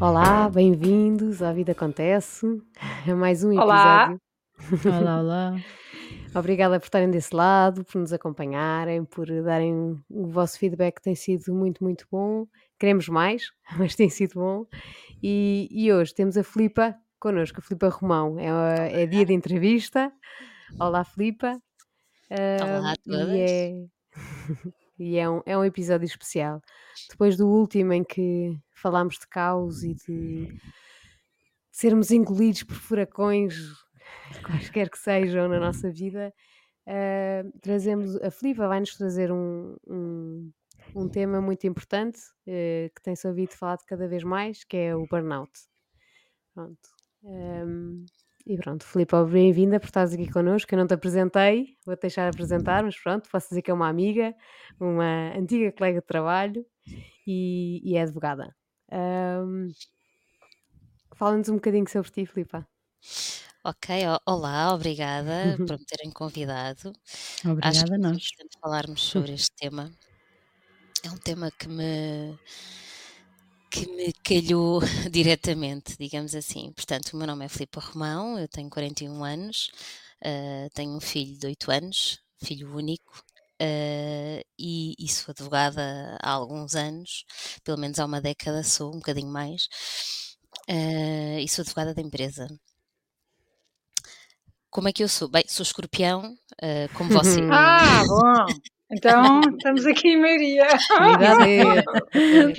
Olá, bem-vindos à Vida Acontece, a mais um Olá. episódio. Olá, olá. Obrigada por estarem desse lado, por nos acompanharem, por darem o vosso feedback, tem sido muito, muito bom. Queremos mais, mas tem sido bom. E, e hoje temos a Filipa connosco, a Filipa Romão. É, é dia de entrevista. Olá, Filipa. Olá a Ah, e todas. é, e é um, é um episódio especial. Depois do último em que falámos de caos e de sermos engolidos por furacões, quaisquer que sejam na nossa vida, ah, trazemos a Filipa vai-nos trazer um, um, um tema muito importante eh, que tem-se ouvido falar de cada vez mais, que é o burnout. Pronto. Ahm, e pronto, Filipe, bem-vinda por estares aqui connosco. Eu não te apresentei, vou-te deixar apresentar, mas pronto, posso dizer que é uma amiga, uma antiga colega de trabalho e, e é advogada. Ahm, Fala-nos um bocadinho sobre ti, Filipa. Ok, olá, obrigada por me terem convidado. Acho que Obrigada a é muito nós. importante falarmos sobre este tema. É um tema que me que me calhou diretamente, digamos assim. Portanto, o meu nome é Filipe Romão, eu tenho 41 anos, ah, tenho um filho de 8 anos, filho único, ah, e, e sou advogada há alguns anos, pelo menos há uma década sou, um bocadinho mais, ah, e sou advogada da empresa. Como é que eu sou? Bem, sou escorpião, ah, como você. Ah, bom. Então, estamos aqui em Maria. Vida a ver.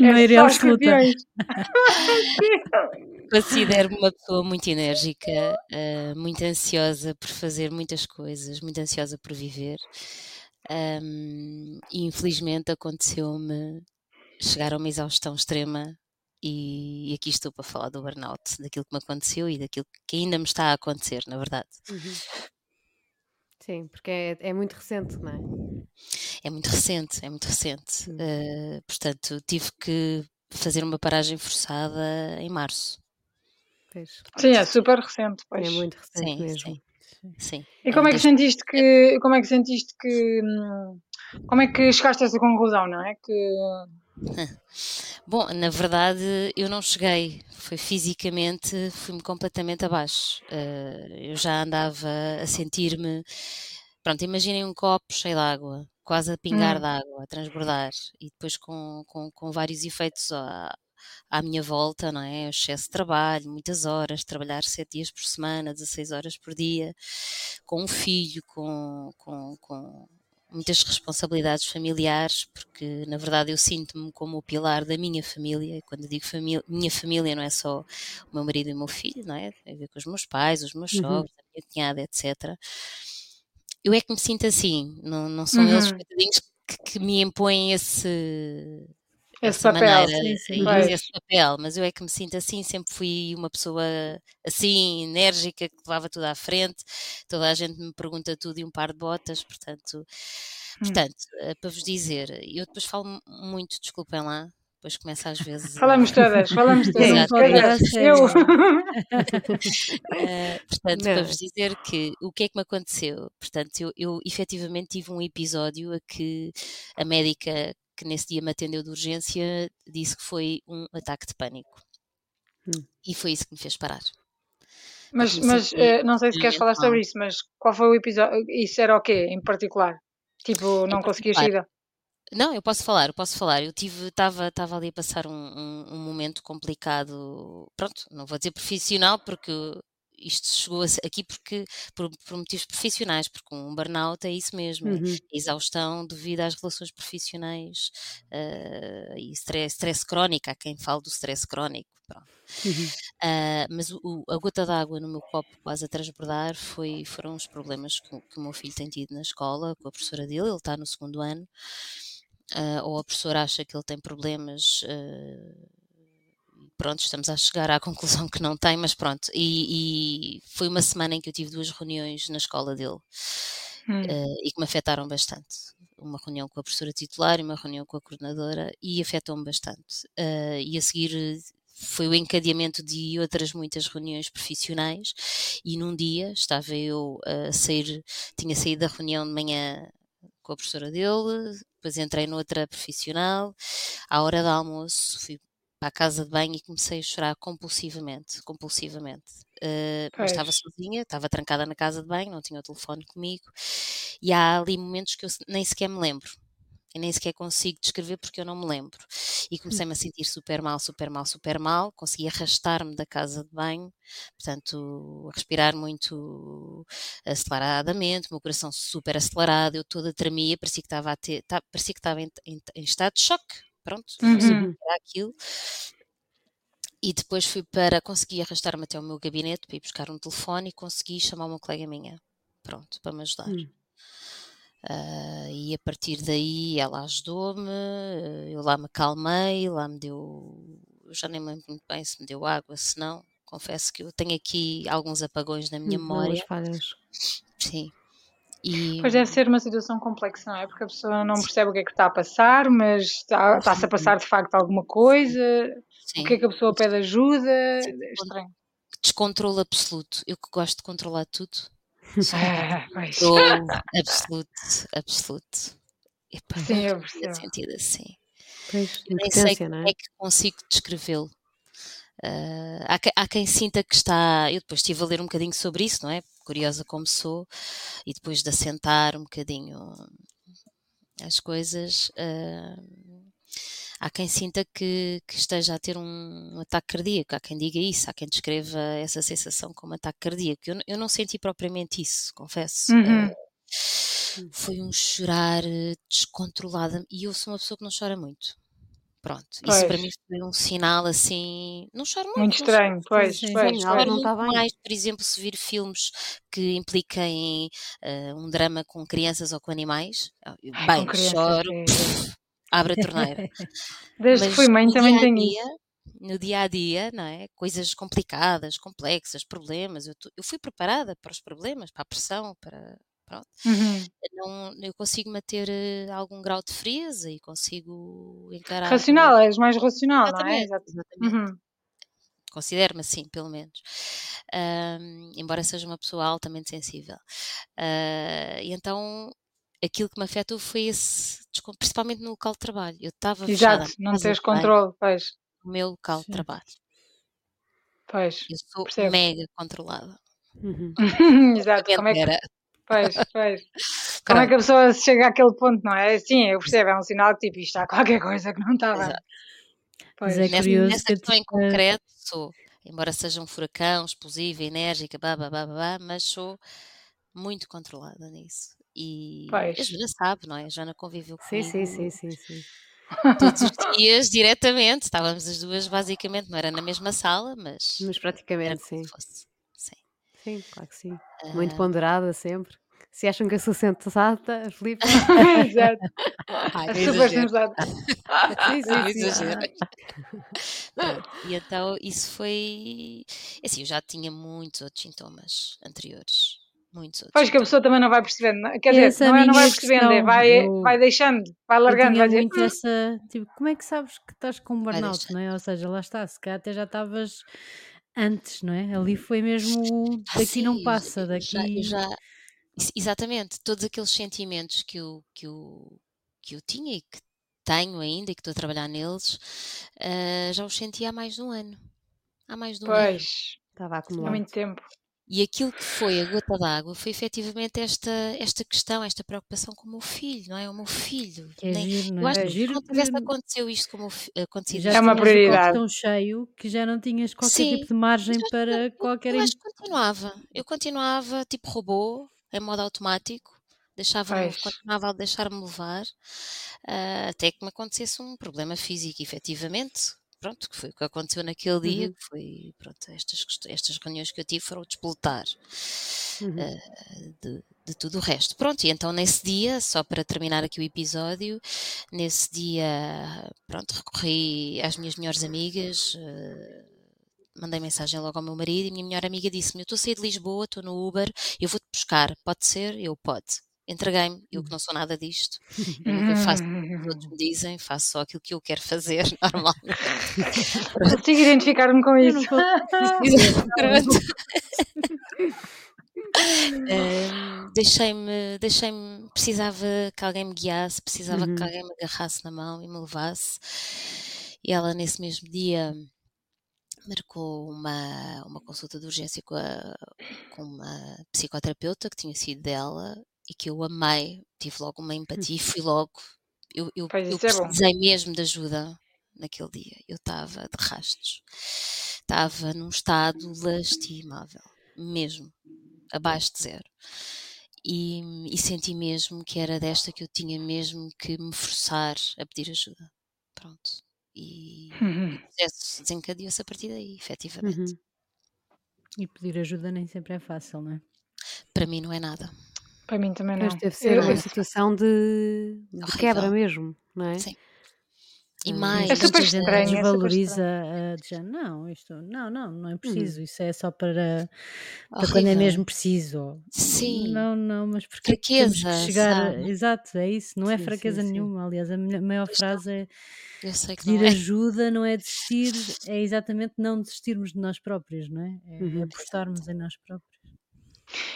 É Maioria só absoluta. escorpiões. Considero-me uma pessoa muito enérgica, muito ansiosa por fazer muitas coisas, muito ansiosa por viver. Ahm, e infelizmente aconteceu-me chegar a uma exaustão extrema e, e aqui estou para falar do burnout, daquilo que me aconteceu e daquilo que ainda me está a acontecer, na verdade. Uhum. Sim, porque é, é muito recente, não é? É muito recente, é muito recente. Hum. Eh, portanto, tive que fazer uma paragem forçada em março. Pois, Sim, é super recente, pois. é muito recente Sim, mesmo. sim, sim. E como é que sentiste que, como é que sentiste que, como é que chegaste a essa conclusão, não é? Que, Bom, na verdade eu não cheguei, foi fisicamente, fui-me completamente abaixo. Eh, eu já andava a sentir-me. Pronto, imaginem um copo cheio de água, quase a pingar Hum. de água, a transbordar, e depois com, com, com vários efeitos à, à minha volta, não é? O excesso de trabalho, muitas horas, trabalhar sete dias por semana, 16 horas por dia, com um filho, com, com, com muitas responsabilidades familiares, porque na verdade eu sinto-me como o pilar da minha família. e Quando digo família, minha família não é só o meu marido e o meu filho, não é? Tem a ver com os meus pais, os meus Uhum. sogros, a minha cunhada, etc. Eu é que me sinto assim, não, não são eles Uhum. coitadinhos que, que me impõem esse, esse essa papel. maneira, Sim, sim. esse papel, mas eu é que me sinto assim, sempre fui uma pessoa assim, enérgica, que levava tudo à frente, toda a gente me pergunta tudo e um par de botas, portanto, Hum. portanto, eh, para vos dizer, eu depois falo muito, desculpem lá, depois começa às vezes Falamos todas, falamos todas. Exato. É- eu. Eh, portanto, Não. para vos dizer que o que é que me aconteceu? Portanto, eu, eu efetivamente tive um episódio a que a médica que nesse dia me atendeu de urgência disse que foi um ataque de pânico. Hum. E foi isso que me fez parar. Mas, mas senti eh, não sei se queres falar sobre isso, mas qual foi o episódio? Isso era o quê, em particular? Tipo, não conseguias sair? Não, eu posso falar, eu posso falar. Eu tive, estava, estava ali a passar um, um, um momento complicado. Pronto, não vou dizer profissional porque isto chegou aqui porque por, por motivos profissionais, porque um burnout é isso mesmo, é Uhum. exaustão devido às relações profissionais eh, e stress, stress crónico. Há quem fale do stress crónico. Uhum. Ah, mas o- a gota d'água no meu copo quase a transbordar foi, foram os problemas que, que o meu filho tem tido na escola com a professora dele, ele está no segundo ano, ah, ou a professora acha que ele tem problemas. Pronto, estamos a chegar à conclusão que não tem, mas pronto. E, e foi uma semana em que eu tive duas reuniões na escola dele Hum. eh, e que me afetaram bastante. Uma reunião com a professora titular e uma reunião com a coordenadora e afetou-me bastante. Eh, e a seguir foi o encadeamento de outras muitas reuniões profissionais e num dia estava eu a sair, tinha saído da reunião de manhã com a professora dele, depois entrei noutra profissional, à hora do almoço fui para a casa de banho e comecei a chorar compulsivamente, compulsivamente. Uh, mas estava sozinha, estava trancada na casa de banho, não tinha o telefone comigo, e há ali momentos que eu nem sequer me lembro. Eu nem sequer consigo descrever porque eu não me lembro. E comecei-me a sentir super mal, super mal, super mal. Consegui arrastar-me da casa de banho, portanto, a respirar muito aceleradamente, o meu coração super acelerado, eu toda tremia, parecia que estava, a ter, tá, parecia que estava em, em, em estado de choque pronto, uhum. aquilo. E depois fui para, consegui arrastar-me até o meu gabinete para ir buscar um telefone e consegui chamar uma colega minha, pronto, para me ajudar. Uhum. Uh, e a partir daí ela ajudou-me, eu lá me calmei, lá me deu, eu já nem me lembro muito bem se me deu água, se não, confesso que eu tenho aqui alguns apagões na minha memória. Sim, e... Pois deve ser uma situação complexa, não é? Porque a pessoa não percebe o que é que está a passar, mas está, está-se a passar de facto alguma coisa. Sim. O que é que a pessoa pede ajuda? É estranho. Descontrole absoluto. Eu que gosto de controlar tudo. Ah, absoluto, absoluto. Epá, Sim, eu percebo. sentido assim. Pois, nem sei como é? é que consigo descrevê-lo. Uh, há, há, quem sinta que está. Eu depois estive a ler um bocadinho sobre isso, não é? Curiosa como sou, e depois de assentar um bocadinho as coisas, uh, há quem sinta que, que, esteja a ter um, ataque cardíaco, há quem diga isso, há quem descreva essa sensação como ataque cardíaco. Eu, eu não senti propriamente isso, confesso. Uhum. Uh, foi um chorar descontrolado, e eu sou uma pessoa que não chora muito. Pronto, pois. isso para mim foi um sinal assim. Não choro muito. Muito estranho, pois. Sim, pois, pois. Não está bem. mais, por exemplo, se vir filmes que impliquem uh, um drama com crianças ou com animais. Ah, bem, com crianças, choro, pff, abre a torneira. Desde Mas que fui mãe também tenho isso no dia a dia, não é? Coisas complicadas, complexas, problemas. Eu, eu, fui preparada para os problemas, para a pressão, para, Pronto. Uhum. Não, eu consigo manter uh, algum grau de frieza e consigo encarar. Racional, és mais racional, exatamente, não é? Exatamente. Uhum. Considero-me assim, pelo menos. Uh, embora seja uma pessoa altamente sensível. Uh, e então aquilo que me afetou foi esse, principalmente no local de trabalho. Eu estava Exato, não tens controle, pois. No meu local Sim. de trabalho. Pois. Eu sou percebo. mega controlada. Uhum. Exato, como é que, era. Pois, pois. Como é que a pessoa chega àquele ponto, não é? Sim, eu percebo, é um sinal que tipo, isto há qualquer coisa que não está bem. Pois. Mas é curioso nessa, nessa questão em concreto, sou, embora seja um furacão, explosiva, enérgica, blá, blá, blá, blá, mas sou muito controlada nisso. E pois. a Joana sabe, não é? A Joana conviveu comigo. Sim, sim, sim, sim, sim. Todos os dias, diretamente. Estávamos as duas, basicamente, não era na mesma sala, mas. Mas praticamente, sim. Fosse. Sim, claro que sim. Muito ah. ponderada sempre. Se acham que eu sou sensata, Filipe. Exato. Ai, é super sensata. sim, sim, sim. e então isso foi. É assim, eu já tinha muitos outros sintomas anteriores. Muitos outros. Pois que a pessoa também não vai percebendo. Quer dizer, Essa não, é, não vai percebendo, é, vai, vai deixando, vai largando. vai muito dizer, essa. Tipo, como é que sabes que estás com burnout, não é? Ou seja, lá está, se calhar até já estavas antes, não é? Ali foi mesmo ah, daqui não passa, daqui. Já, já, exatamente, todos aqueles sentimentos que eu, que, eu, que eu tinha e que tenho ainda e que estou a trabalhar neles, uh, já os senti há mais de um ano. Há mais de um pois, ano. Pois, estava acumulado. Há muito tempo. E aquilo que foi a gota d'água foi efetivamente esta, esta questão, esta preocupação com o meu filho, não é? O meu filho. É Nem, giro, não é? Eu acho é que não tivesse acontecido isto como acontecido. Já é uma prioridade. tão cheio que já não tinhas qualquer Sim, tipo de margem para qualquer... Eu acho que continuava. Eu continuava tipo robô, em modo automático. Deixava continuava a deixar-me levar uh, até que me acontecesse um problema físico, efetivamente, pronto, que foi o que aconteceu naquele dia, uhum. que foi, pronto, estas, estas reuniões que eu tive foram despoltar uhum. uh, de, de, tudo o resto. Pronto, e então nesse dia, só para terminar aqui o episódio, nesse dia, pronto, recorri às minhas melhores amigas, uh, mandei mensagem logo ao meu marido e a minha melhor amiga disse-me, eu estou a sair de Lisboa, estou no Uber, eu vou-te buscar, pode ser? Eu, pode entreguei-me, eu que uhum. não sou nada disto, eu nunca faço o que os outros me dizem, faço só aquilo que eu quero fazer normalmente. Consigo identificar-me com isso. um, deixei-me, deixei-me, precisava que alguém me guiasse, precisava uhum. que alguém me agarrasse na mão e me levasse. E ela, nesse mesmo dia, marcou uma, uma consulta de urgência com, a, com uma psicoterapeuta que tinha sido dela e que eu amei, tive logo uma empatia e fui logo. Eu, eu, eu é precisei é mesmo de ajuda naquele dia. Eu estava de rastos, estava num estado lastimável, mesmo, abaixo de zero. E, e, senti mesmo que era desta que eu tinha mesmo que me forçar a pedir ajuda. Pronto. E, uhum. desencadeou-se a partir daí, efetivamente. Uhum. E pedir ajuda nem sempre é fácil, não é? Para mim não é nada. Para mim também não. Mas deve ser eu, uma situação de, de quebra mesmo, não é? Sim. E mais, é super estranho, desvaloriza é super não, isto, não, não, não é uhum. preciso, isso é só para, para quando é mesmo preciso. Sim. Não, não, mas porque fraqueza, chegar, sabe? exato, é isso, não é sim, fraqueza sim, nenhuma, sim. aliás, a maior frase é pedir não é. ajuda não é desistir, é exatamente não desistirmos de nós próprios, não é? É uhum. apostarmos em nós próprios.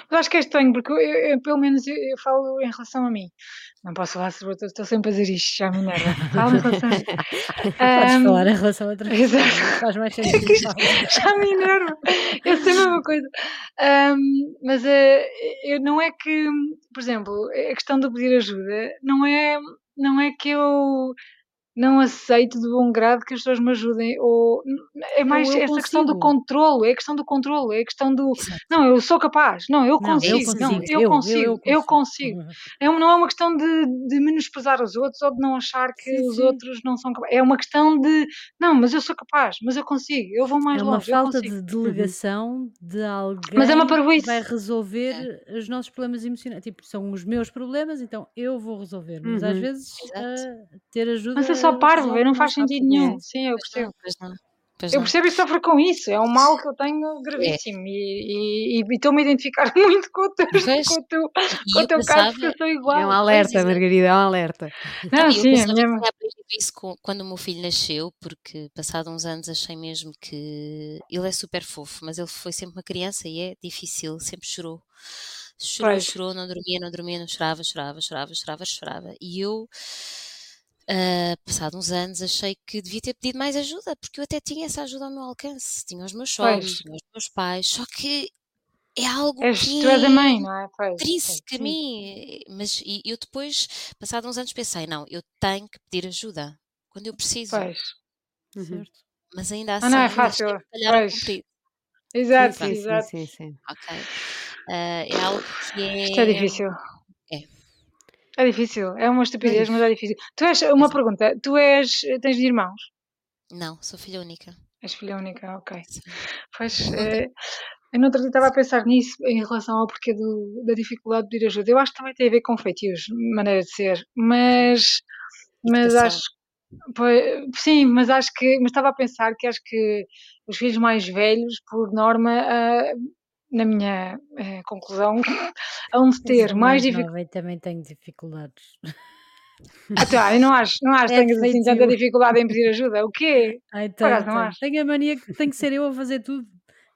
Mas acho que é estranho, porque eu, eu, pelo menos eu, eu, falo em relação a mim. Não posso falar sobre outras, estou sempre a dizer isto, já me nerva. Falo em relação a mim. Podes um, falar em relação a outras Exato. Faz mais sentido. já me enerva. Eu sei a mesma coisa. Um, mas uh, eu, não é que, por exemplo, a questão de pedir ajuda não é, não é que eu não aceito de bom grado que as pessoas me ajudem, ou é mais essa consigo. questão do controle, é a questão do controle, é a questão do Exato. não, eu sou capaz, não, eu consigo, não, eu consigo, não, eu, consigo, consigo. É, não é uma questão de, de menosprezar os outros ou de não achar que sim, os sim. outros não são capazes, é uma questão de não, mas eu sou capaz, mas eu consigo, eu vou mais longe. É uma falta de delegação de alguém mas é uma que vai resolver é. os nossos problemas emocionais, tipo, são os meus problemas, então eu vou resolver, mas às uhum. vezes uh, ter ajuda mas é só parvo, não faz sentido nenhum. Sim, eu percebo. eu percebo e sofro com isso, é um mal que eu tenho gravíssimo é. e estou-me a identificar muito com o teu, com o teu, com o teu caso, porque eu sou igual. É um alerta, Margarida, é um alerta. Não, não sim, eu é mesmo. isso quando o meu filho nasceu, porque passado uns anos achei mesmo que ele é super fofo, mas ele foi sempre uma criança e é difícil, sempre chorou. Chorou, pois. chorou, não dormia, não dormia, não chorava, chorava, chorava, chorava, chorava. E eu Uh, passado uns anos, achei que devia ter pedido mais ajuda, porque eu até tinha essa ajuda ao meu alcance. Tinha os meus sogros, tinha os meus pais, só que é algo és, que tu és a mãe, não é? que a mim. Mas e, eu depois, passado uns anos, pensei, não, eu tenho que pedir ajuda quando eu preciso. Pois. Uhum. Mas ainda assim, ah, não é fácil. Exato, sim, exato. Sim, sim, ok. Uh, é algo que é... Isto é difícil. É difícil, é uma estupidez, mas é difícil. Tu és, uma pergunta, tu és, tens irmãos? Não, sou filha única. És filha única, ok. Sim. Pois, é, eu não estava a pensar nisso em relação ao porquê do, da dificuldade de pedir ajuda. Eu acho que também tem a ver com feitios, maneira de ser, mas, mas acho Pois, sim, mas acho que, mas estava a pensar que acho que os filhos mais velhos, por norma, uh, na minha eh, conclusão, hão de ter mais dificuldades. também tenho dificuldades. Então, eu não acho, não acho que é tenhas assim tanta dificuldade em pedir ajuda. O quê? Ai, tenho, não acho. tenho a mania que tem que ser eu a fazer tudo.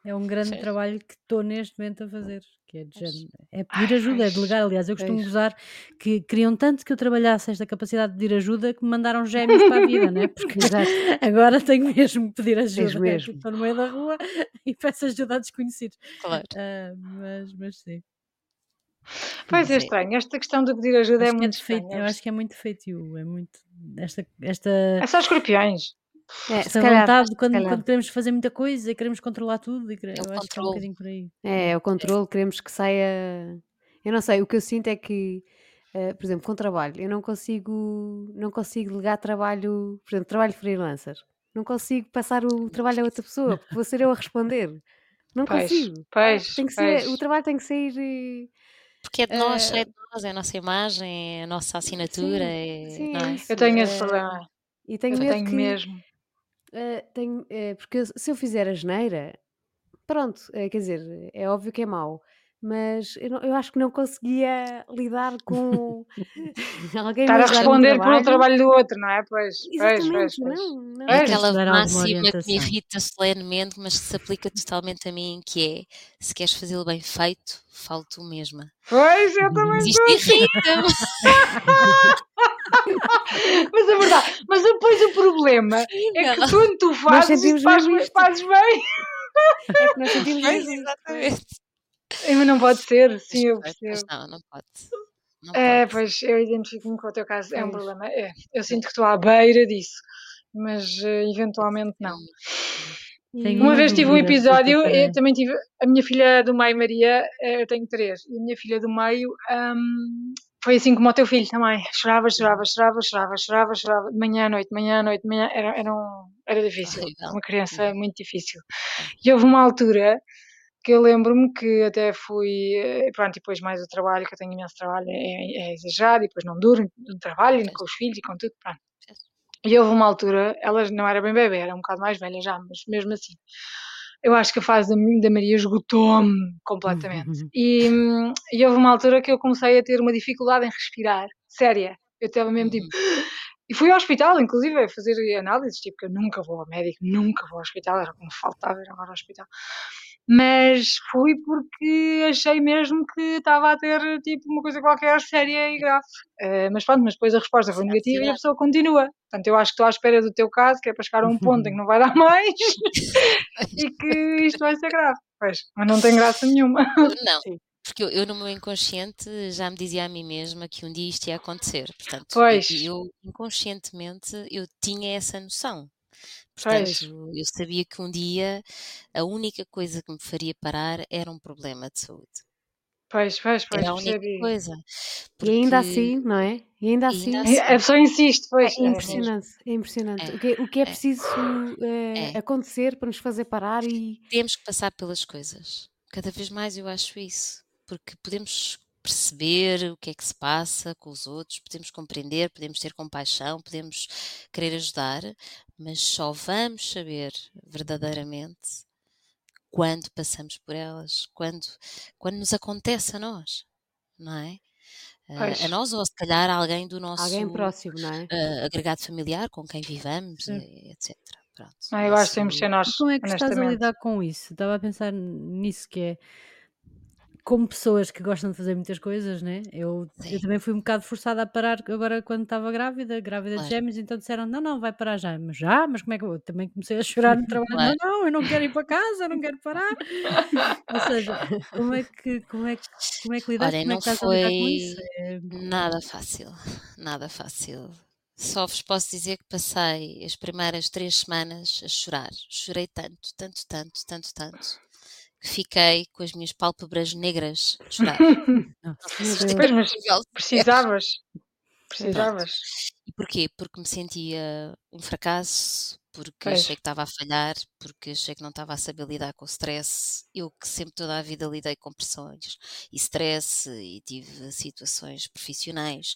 É um grande Sim. trabalho que estou neste momento a fazer. Que é, de, é pedir ajuda, é delegar. Aliás, eu costumo usar que queriam tanto que eu trabalhasse esta capacidade de pedir ajuda que me mandaram gêmeos para a vida, né? Porque agora tenho mesmo que pedir ajuda. Né? Mesmo. Estou no meio da rua e peço ajuda a desconhecidos. Claro. Uh, mas, mas sim. Pois é estranho, esta questão de pedir ajuda é acho é muito feito. Eu acho que é muito feitio, é muito esta, esta... É só escorpiões. É, esta calhar, vontade quando, quando, queremos fazer muita coisa e queremos controlar tudo e queremos, eu acho que é um bocadinho por aí. É, o controle, queremos que saia. Eu não sei, o que eu sinto é que, uh, por exemplo, com trabalho, eu não consigo, não consigo ligar trabalho, por exemplo, trabalho freelancer. Não consigo passar o trabalho a outra pessoa, porque vou ser eu a responder. Não pois, consigo. Pois, tem que ser, o trabalho tem que sair. Porque é de nós, uh, é de nós, é a nossa imagem, é a nossa assinatura. Sim, é, sim, é? eu tenho esse problema. E tenho eu medo tenho que, mesmo Uh, tenho, uh, porque se eu fizer a geneira, pronto, uh, quer dizer, é óbvio que é mau, mas eu, não, eu acho que não conseguia lidar com alguém Estar a responder pelo trabalho. do outro, não é? Pois, Exatamente, pois, pois, Não, não. É aquela máxima que me irrita solenemente, mas que se aplica totalmente a mim, que é se queres fazê-lo bem feito, falo tu mesma. Pois, eu também Isto irrita mas é verdade, Mas depois o problema é que quando tu fazes, isto fazes, fazes bem. É que nós sentimos mesmo. Exatamente. Mas não pode ser, sim, eu percebo. Não, não pode. Não É, pode. pois eu identifico-me com o teu caso, é um Pois. problema. É, eu sinto que estou à beira disso, mas eh, eventualmente não. Tenho Uma vez tive um episódio, eu também tive a minha filha do meio, Maria, eh, eu tenho três, e a minha filha do meio hum, foi assim como o teu filho também. Chorava, chorava, chorava, chorava, chorava, chorava, de manhã à noite, de manhã à noite, de manhã, era, era, um- era difícil, Horrível. uma criança muito difícil. E houve uma altura que eu lembro-me que até fui, eh, pronto, e depois mais o trabalho, que eu tenho imenso trabalho, é, é exagerado, e depois não duro no trabalho, com os filhos e com tudo, pronto. E houve uma altura, ela não era bem bebê, era um bocado mais velha já, mas mesmo assim, eu acho que a fase da, Maria esgotou-me completamente. E, hum, e houve uma altura que eu comecei a ter uma dificuldade em respirar, séria. Eu estava mesmo tipo. E fui ao hospital, inclusive, a fazer análises, tipo, que eu nunca vou ao médico, nunca vou ao hospital, era como faltava ir agora ao hospital. Mas fui porque achei mesmo que estava a ter, tipo, uma coisa qualquer séria e grave. Eh, mas pronto, mas depois a resposta foi Sim, negativa e a sim. pessoa continua. Portanto, eu acho que estou à espera do teu caso, que é para chegar a um ponto em que não vai dar mais e que isto vai ser grave. Pois, mas não tem graça nenhuma. Não, Sim. porque eu, eu no meu inconsciente já me dizia a mim mesma que um dia isto ia acontecer. Portanto, eu- Pois. eu, inconscientemente eu tinha essa noção. Pois. Portanto, eu sabia que um dia a única coisa que me faria parar era um problema de saúde. Pois, pois, pois, Era a única percebi. coisa. E ainda assim, não é? E ainda E assim. ainda E A pessoa insiste, pois. É é impressionante, é impressionante. É, O, que, o que é é. preciso eh, É. acontecer para nos fazer parar e. temos que passar pelas coisas. Cada vez mais eu acho isso, porque podemos perceber o que é que se passa com os outros, podemos compreender, podemos ter compaixão, podemos querer ajudar, mas só vamos saber verdadeiramente quando passamos por elas, quando, quando nos acontece a nós, não é? Pois. a nós ou se calhar a alguém do nosso Alguém próximo, não é? ah, agregado familiar com quem vivamos, e etc. Pronto, Ah, eu acho que temos de ser nós, Como é que estás a lidar com isso? Estava a pensar nisso que é como pessoas que gostam de fazer muitas coisas, né? Eu, eu também fui um bocado forçada a parar agora quando estava grávida, grávida de Claro. gêmeos, então disseram, não, não, vai parar já. Mas já? Mas como é que eu vou? Também comecei a chorar no trabalho, Claro. não, não, eu não quero ir para casa, eu não quero parar. Ou seja, como é que, como é que, como é que lidaste? Olha, Como é não que estás a lidar com isso? foi É, nada fácil, nada fácil. Só vos posso dizer que passei as primeiras três semanas a chorar. Chorei tanto, tanto, tanto, tanto, tanto, fiquei com as minhas pálpebras negras de chorar. Pois, mas precisavas. Precisavas. E porquê? Porque me sentia um fracasso, porque Pois. achei que estava a falhar, porque achei que não estava a saber lidar com o stress. Eu que sempre toda a vida lidei com pressões e stress e tive situações profissionais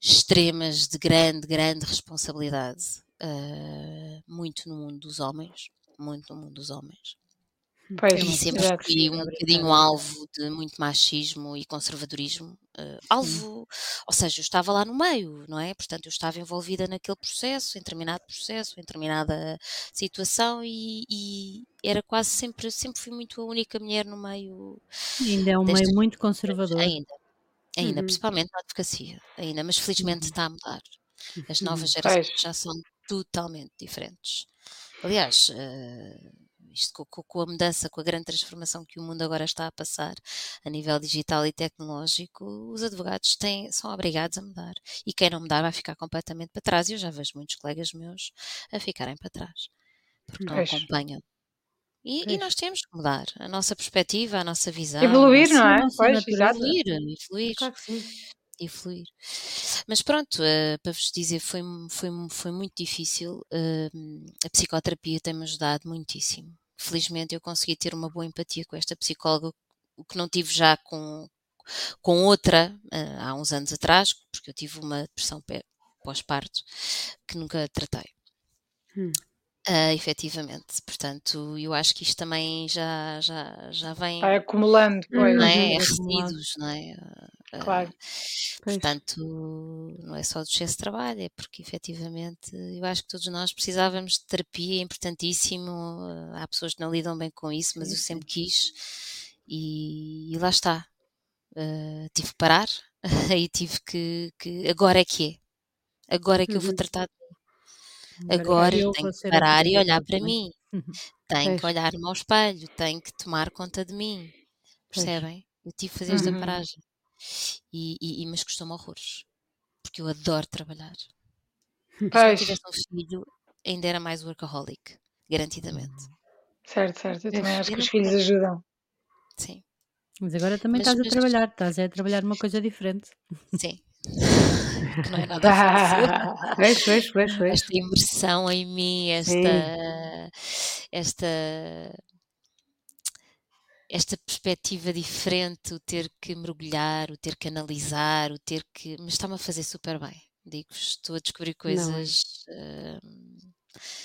extremas de grande, grande responsabilidade, ah, muito no mundo dos homens, muito no mundo dos homens. Pois, E sempre fui um Obrigada. bocadinho alvo de muito machismo e conservadorismo. eh, alvo, ou seja, eu estava lá no meio, não é? Portanto, eu estava envolvida naquele processo, em determinado processo, em determinada situação e, e era quase sempre, sempre fui muito a única mulher no meio ainda é um meio muito conservador. Ainda, ainda, Uhum. principalmente na advocacia, ainda, mas felizmente Uhum. está a mudar. As novas Uhum. gerações já são totalmente diferentes. Aliás, eh, isto co- co- com, a mudança, com a grande transformação que o mundo agora está a passar a nível digital e tecnológico, os advogados têm, são obrigados a mudar. E quem não mudar vai ficar completamente para trás. E eu já vejo muitos colegas meus a ficarem para trás, porque não acompanham. E, e nós temos que mudar a nossa perspectiva, a nossa visão, Evoluir, não é? nossa Pois, exato. evoluir, evoluir Claro que sim. E fluir. Mas pronto, eh, para vos dizer, foi, foi, foi muito difícil. eh, a psicoterapia tem-me ajudado muitíssimo. Felizmente eu consegui ter uma boa empatia com esta psicóloga, o que não tive já com, com outra eh, há uns anos atrás, porque eu tive uma depressão pós-parto que nunca tratei. Hum. Ah, efetivamente, portanto, eu acho que isto também já, já, já vem, Vai acumulando, pois. não Uhum. é? É Acumulado. resíduos, não é? Ah, Claro. Pois. Portanto, não é só do excesso de trabalho, é porque efetivamente eu acho que todos nós precisávamos de terapia, é importantíssimo. Há pessoas que não lidam bem com isso, mas eu sempre quis e, e lá está. Eh, tive que parar e tive que, que. Agora é que é. Agora é que eu vou Uhum. tratar. Agora eu eu tenho que a parar e olhar para mim. Uhum. Tenho que Pois. olhar-me ao espelho, tenho que tomar conta de mim. Pois. Percebem? Eu tive que fazer esta Uhum. paragem. E, e, e- mas custou-me horrores. Porque eu adoro trabalhar. E se Pois, tivesse um filho, ainda era mais workaholic. Garantidamente. certo, certo. Eu Pois. também acho Eu que os filhos ajudam. Sim. Mas agora também Mas, estás a mas trabalhar, estás a trabalhar numa coisa diferente. sim. que não é nada fácil. Pois, pois, pois, pois. esta imersão em mim, esta, Sim. esta, esta perspectiva diferente, o ter que mergulhar, o ter que analisar, o ter que. Mas está-me a fazer super bem. Digo, estou a descobrir é? coisas hum,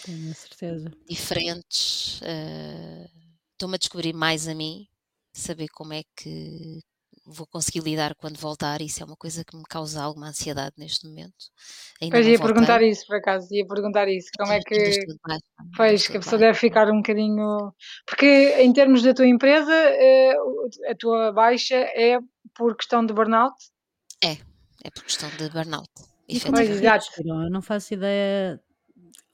Tenho certeza. diferentes, eh, estou-me a descobrir mais a mim, saber como é que vou conseguir lidar quando voltar. Isso é uma coisa que me causa alguma ansiedade neste momento. Ainda Pois ia perguntar isso, por acaso, ia perguntar isso. Como é que. Pois, que a pessoa deve ficar um bocadinho. Porque, em termos da tua empresa, eh, a tua baixa é por questão de burnout? É, é por questão de burnout, é exato. reagiram? Eu não faço ideia.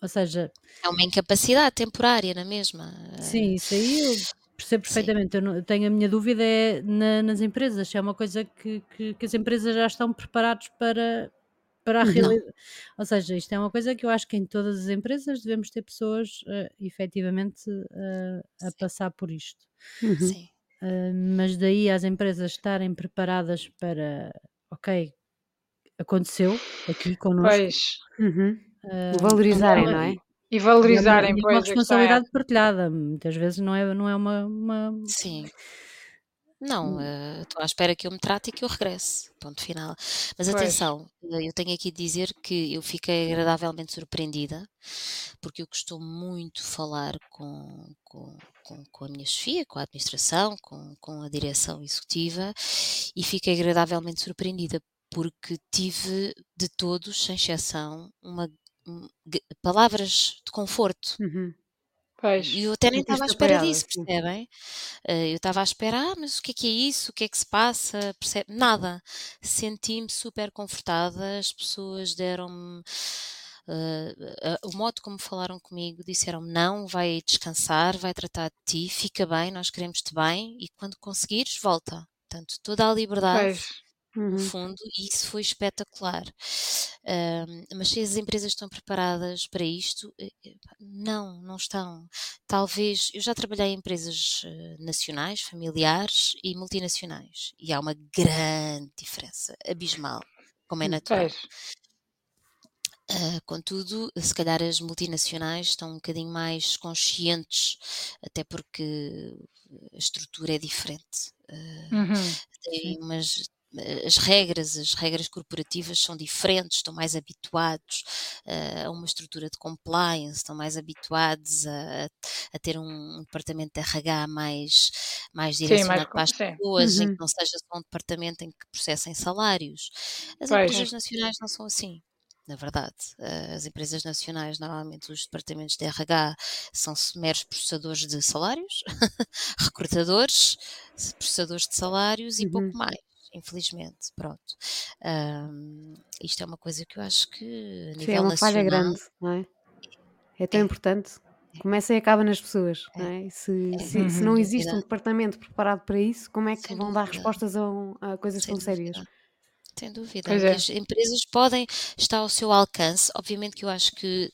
Ou seja, É uma incapacidade temporária na mesma. sim, eh, isso aí eu percebo perfeitamente. Eu, não- eu tenho a minha dúvida é na- nas empresas, se é uma coisa que, que, que as empresas já estão preparados para, para a Uhum. realidade. Ou seja, isto é uma coisa que eu acho que em todas as empresas devemos ter pessoas eh, efetivamente eh, a sim, passar por isto. Uhum. sim. Uh, mas daí as empresas estarem preparadas para, ok, aconteceu aqui connosco, Pois. Uhum. uh, Valorizarem, não não é- é? E, e é uma, valorizarem, é uma questão é responsabilidade partilhada, muitas vezes não é, não é uma, uma- Sim. Não, eh, estou à espera que eu me trate e que eu regresse. Ponto final. Mas Pois. atenção, eh, eu tenho aqui de dizer que eu fiquei agradavelmente surpreendida, porque eu costumo muito falar com, com, com, com a minha chefia, com a administração, com, com a direção executiva, e fiquei agradavelmente surpreendida, porque tive de todos, sem exceção, uma, um, palavras de conforto. Uhum. Pois. E eu até nem estava à espera disso, sim. percebem? Eh, eu estava à espera, ah, mas o que é que é isso? O que é que se passa? Percebe? Nada. Senti-me super confortada, as pessoas deram-me. eh, eh, o modo como falaram comigo, disseram-me não, vai descansar, vai tratar de ti, fica bem, nós queremos-te bem e quando conseguires, volta. Portanto, toda a liberdade Pois. No Uhum. fundo, e isso foi espetacular. Mas se as empresas estão preparadas para isto, eh, eh, não, não estão. Talvez, eu já trabalhei em empresas eh, nacionais, familiares e multinacionais, e há uma grande diferença, abismal, como é Hum. natural. Pois. Ah, contudo, se calhar as multinacionais estão um bocadinho mais conscientes, até porque a estrutura é diferente. Ah, Uhum. têm umas as regras, as regras corporativas são diferentes, estão mais habituados ah, a uma estrutura de compliance, estão mais habituados a, a ter um departamento de RH mais, mais Sim, mais. direcionado para as pessoas, em Uhum. que não seja só um departamento em que processem salários. As Pois. empresas nacionais não são assim. Na verdade, Ah, as empresas nacionais, normalmente os departamentos de RH são meros processadores de salários, recrutadores, processadores de salários e Uhum. pouco mais, infelizmente. Pronto. Ahm, isto é uma coisa que eu acho que a Sim, é nível uma falha nacional grande, não é? É tão é, importante. é, Começa e acaba nas pessoas, não é, é? Se, é, se, se Uhum. não existe um departamento preparado para isso, como é que sem vão dar dúvida, respostas a, um- a coisas sem tão sérias? dúvida. Sem dúvida. É. as empresas podem estar ao seu alcance. Obviamente que eu acho que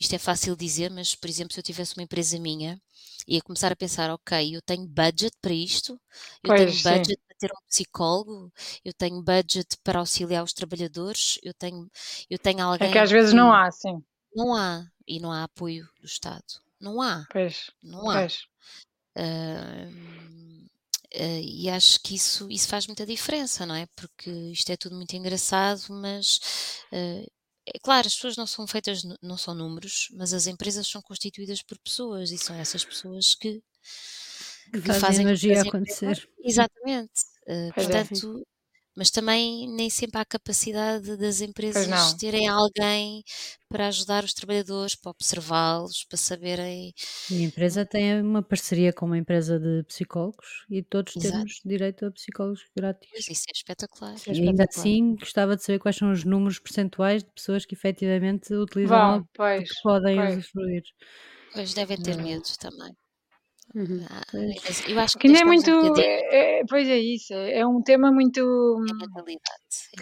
isto é fácil dizer, mas, por exemplo, se eu tivesse uma empresa minha, ia começar a pensar, ok, eu tenho budget para isto, eu tenho Pois, sim. budget ter um psicólogo, eu tenho budget para auxiliar os trabalhadores, eu tenho, eu tenho É que alguém às vezes não há, sim. não há, e não há apoio do Estado. Não há, Pois. não há. Pois. Ahm, eh, e acho que isso, isso faz muita diferença, não é? Porque isto é tudo muito engraçado, mas eh, é claro, as pessoas não são feitas, não são números, mas as empresas são constituídas por pessoas e são essas pessoas que, Que que fazem magia acontecer. Exatamente. Eh, Pois é. Portanto, mas também nem sempre há capacidade das empresas terem alguém para ajudar os trabalhadores, para observá-los, para saberem. E a empresa tem uma parceria com uma empresa de psicólogos e todos Exato. temos direito a psicólogos grátis. Pois isso é espetacular. Isso é e ainda assim gostava de saber quais são os números percentuais de pessoas que efetivamente utilizam algo pois, que podem pois. usufruir. Pois devem ter medo também. Uhum. Ah, eu acho que, que não é muito. É, é, pois é isso, é, é um tema muito. É mentalidade.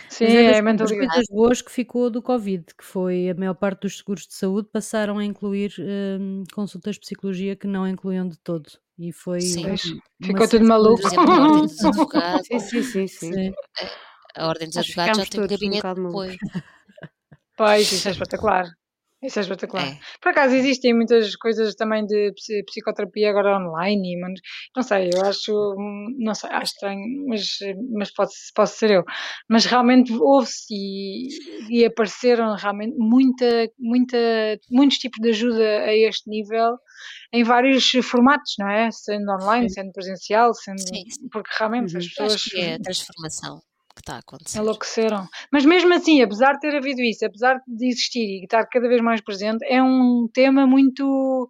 Sim, é, é mentalidade. coisas boas que ficou do Covid, que foi a maior parte dos seguros de saúde passaram a incluir hum, consultas de psicologia que não incluíam de todo. E foi. Sim. Ficou tudo maluco. Por exemplo, a Ordem dos Advogados. sim, sim, sim, sim. A Ordem dos Advogados já tem um gabinete um de apoio. Pois, isso é espetacular. Isso é espetacular. É. Por acaso existem muitas coisas também de psicoterapia agora online, mas não sei, eu acho, não sei, acho estranho, mas, mas pode, pode ser eu. Mas realmente houve-se e, e, apareceram realmente muita, muita, muitos tipos de ajuda a este nível em vários formatos, não é? Sendo online, Sim. sendo presencial, sendo. Sim. Porque realmente uhum. as pessoas. Acho que é a transformação que está a acontecer. Enlouqueceram. Mas mesmo assim, apesar de ter havido isso, apesar de existir e estar cada vez mais presente, é um tema muito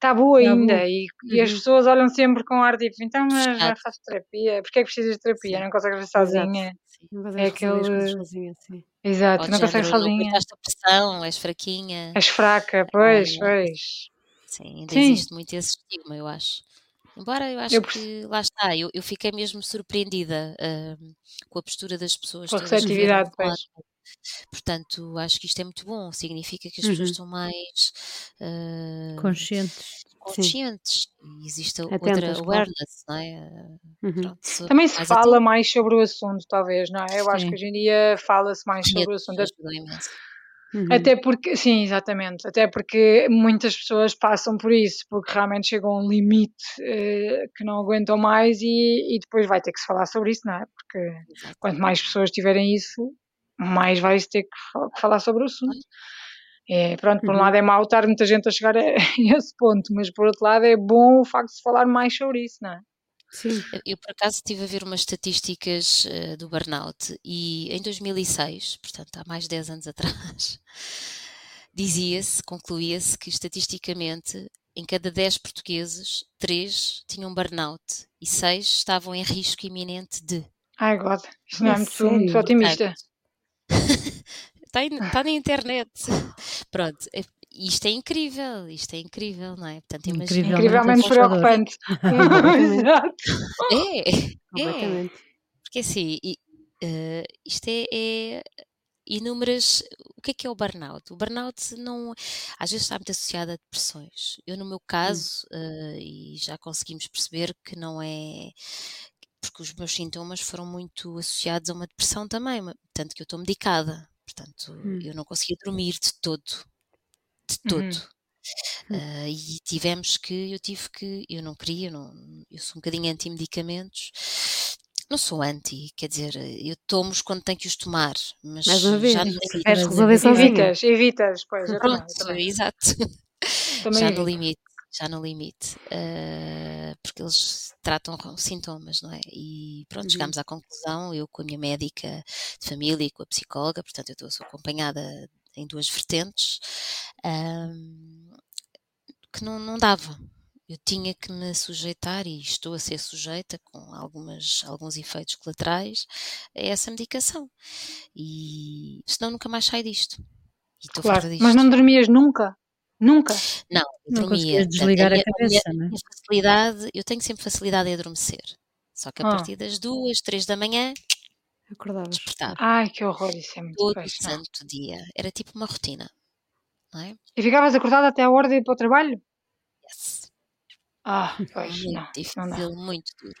tabu ainda. E, uhum. e, as uhum. pessoas olham sempre com ar tipo, então, mas já faço terapia, porque é que precisas de terapia? Sim. Não consegues fazer sozinha. Não é aquele. Sozinha, sim. Exato, não consegues sozinha. Não pressão, és fraquinha. És fraca, pois, pois. Sim, ainda sim. existe muito esse estigma, eu acho. Embora eu acho eu... que, lá está, eu, eu fiquei mesmo surpreendida uh, com a postura das pessoas. Com a receptividade, pois. Portanto, acho que isto é muito bom, significa que as uhum. pessoas estão mais uh, conscientes. conscientes e existe Atentas, outra awareness, não é? Uhum. Pronto, Também se fala atento. mais sobre o assunto, talvez, não é? Eu Sim. acho que hoje em dia fala-se mais sobre o assunto. Imenso. Uhum. Até porque, sim, exatamente, até porque muitas pessoas passam por isso, porque realmente chegam a um limite uh, que não aguentam mais e, e, depois vai ter que se falar sobre isso, não é? Porque Exato. quanto mais pessoas tiverem isso, mais vai-se ter que falar sobre o assunto. É, pronto, por um uhum. lado é mau estar muita gente a chegar a, a esse ponto, mas por outro lado é bom o facto de se falar mais sobre isso, não é? Sim. Eu, por acaso, estive a ver umas estatísticas uh, do burnout e em 2006, portanto há mais de 10 anos atrás, dizia-se, concluía-se que estatisticamente em cada 10 portugueses, 3 tinham burnout e 6 estavam em risco iminente de. Ai, God, isto não é, é muito, muito otimista. Está, está na internet. Pronto, é, isto é incrível, isto é incrível, não é? Portanto, imagina, incrivelmente preocupante. Exato. É, é. Porque assim, uh, isto é, é inúmeras. O que é que é o burnout? O burnout não. Às vezes está muito associado a depressões. Eu, no meu caso, uh, e já conseguimos perceber que não é. Porque os meus sintomas foram muito associados a uma depressão também, tanto que eu estou medicada. Portanto, hum. eu não conseguia dormir de todo de todo. Uhum. Uh, e tivemos que, eu tive que, eu não queria, não, eu sou um bocadinho anti-medicamentos, não sou anti, quer dizer, eu tomo-os quando tenho que os tomar, mas Mais uma vez, já no limite. Evitas, evitas, pois. Pronto, exato. Também já no limite, já no limite, uh, porque eles tratam com sintomas, não é? E pronto, uhum. chegámos à conclusão, eu com a minha médica de família e com a psicóloga, portanto eu estou acompanhada em duas vertentes, um, que não, não dava. Eu tinha que me sujeitar, e estou a ser sujeita, com algumas, alguns efeitos colaterais, a essa medicação. E senão nunca mais saio disto. claro, mas não dormias nunca? Nunca? Não, eu não dormia. desligar a, a cabeça, a minha, né? facilidade, eu tenho sempre facilidade em adormecer. Só que a ah. partir das duas, três da manhã, Acordavas. Despertava. Ai, que horror, isso é muito Todo o santo dia. Era tipo uma rotina. Não é? E ficavas acordada até a hora de ir para o trabalho? Yes. Ah, pois muito não, difícil, não muito duro.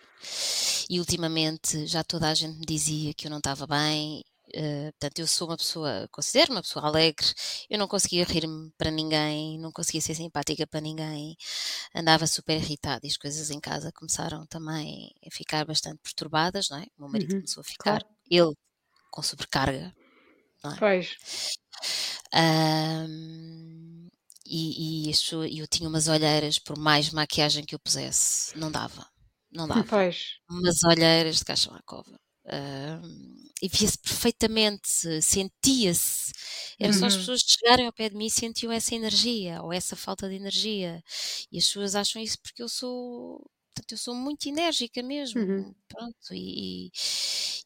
E ultimamente já toda a gente me dizia que eu não estava bem. Uh, portanto, eu sou uma pessoa, considero uma pessoa alegre. Eu não conseguia rir-me para ninguém, não conseguia ser simpática para ninguém. Andava super irritada e as coisas em casa começaram também a ficar bastante perturbadas, não é? O meu marido uhum, começou a ficar claro ele com sobrecarga. Não é? Pois. Um, e, e isso, eu tinha umas olheiras, por mais maquiagem que eu pusesse, não dava. Não dava. Pois. Umas olheiras de caixa à cova. E via-se perfeitamente, sentia-se. Era só as Uhum. pessoas chegarem ao pé de mim e sentiam essa energia ou essa falta de energia. E as pessoas acham isso porque eu sou, portanto, eu sou muito enérgica Uhum. mesmo. Pronto, e,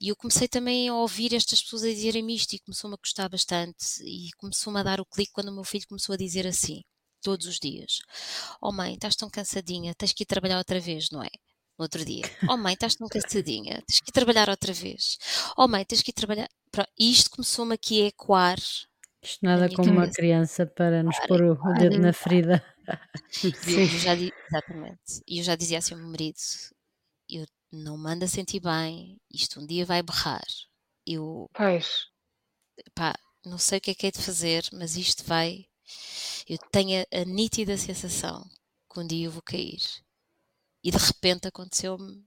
e eu comecei também a ouvir estas pessoas a dizerem isto e começou-me a gostar bastante. E começou-me a dar o clique quando o meu filho começou a dizer assim, todos os dias: Oh mãe, estás tão cansadinha, tens que ir trabalhar outra vez, não é? no outro dia. Oh mãe, estás tão cansadinha, tens que ir trabalhar outra vez. Oh mãe, tens que ir trabalhar. E isto começou-me aqui a ecoar. Isto nada como uma criança para nos Claro, pôr o, o claro. dedo na ferida. E eu, já exatamente. E eu já dizia assim ao meu marido: eu não me ando a sentir bem, isto um dia vai berrar. Eu, Pois. pá, não sei o que é que é de fazer, mas isto vai. Eu tenho a, a nítida sensação que um dia eu vou cair. E de repente aconteceu-me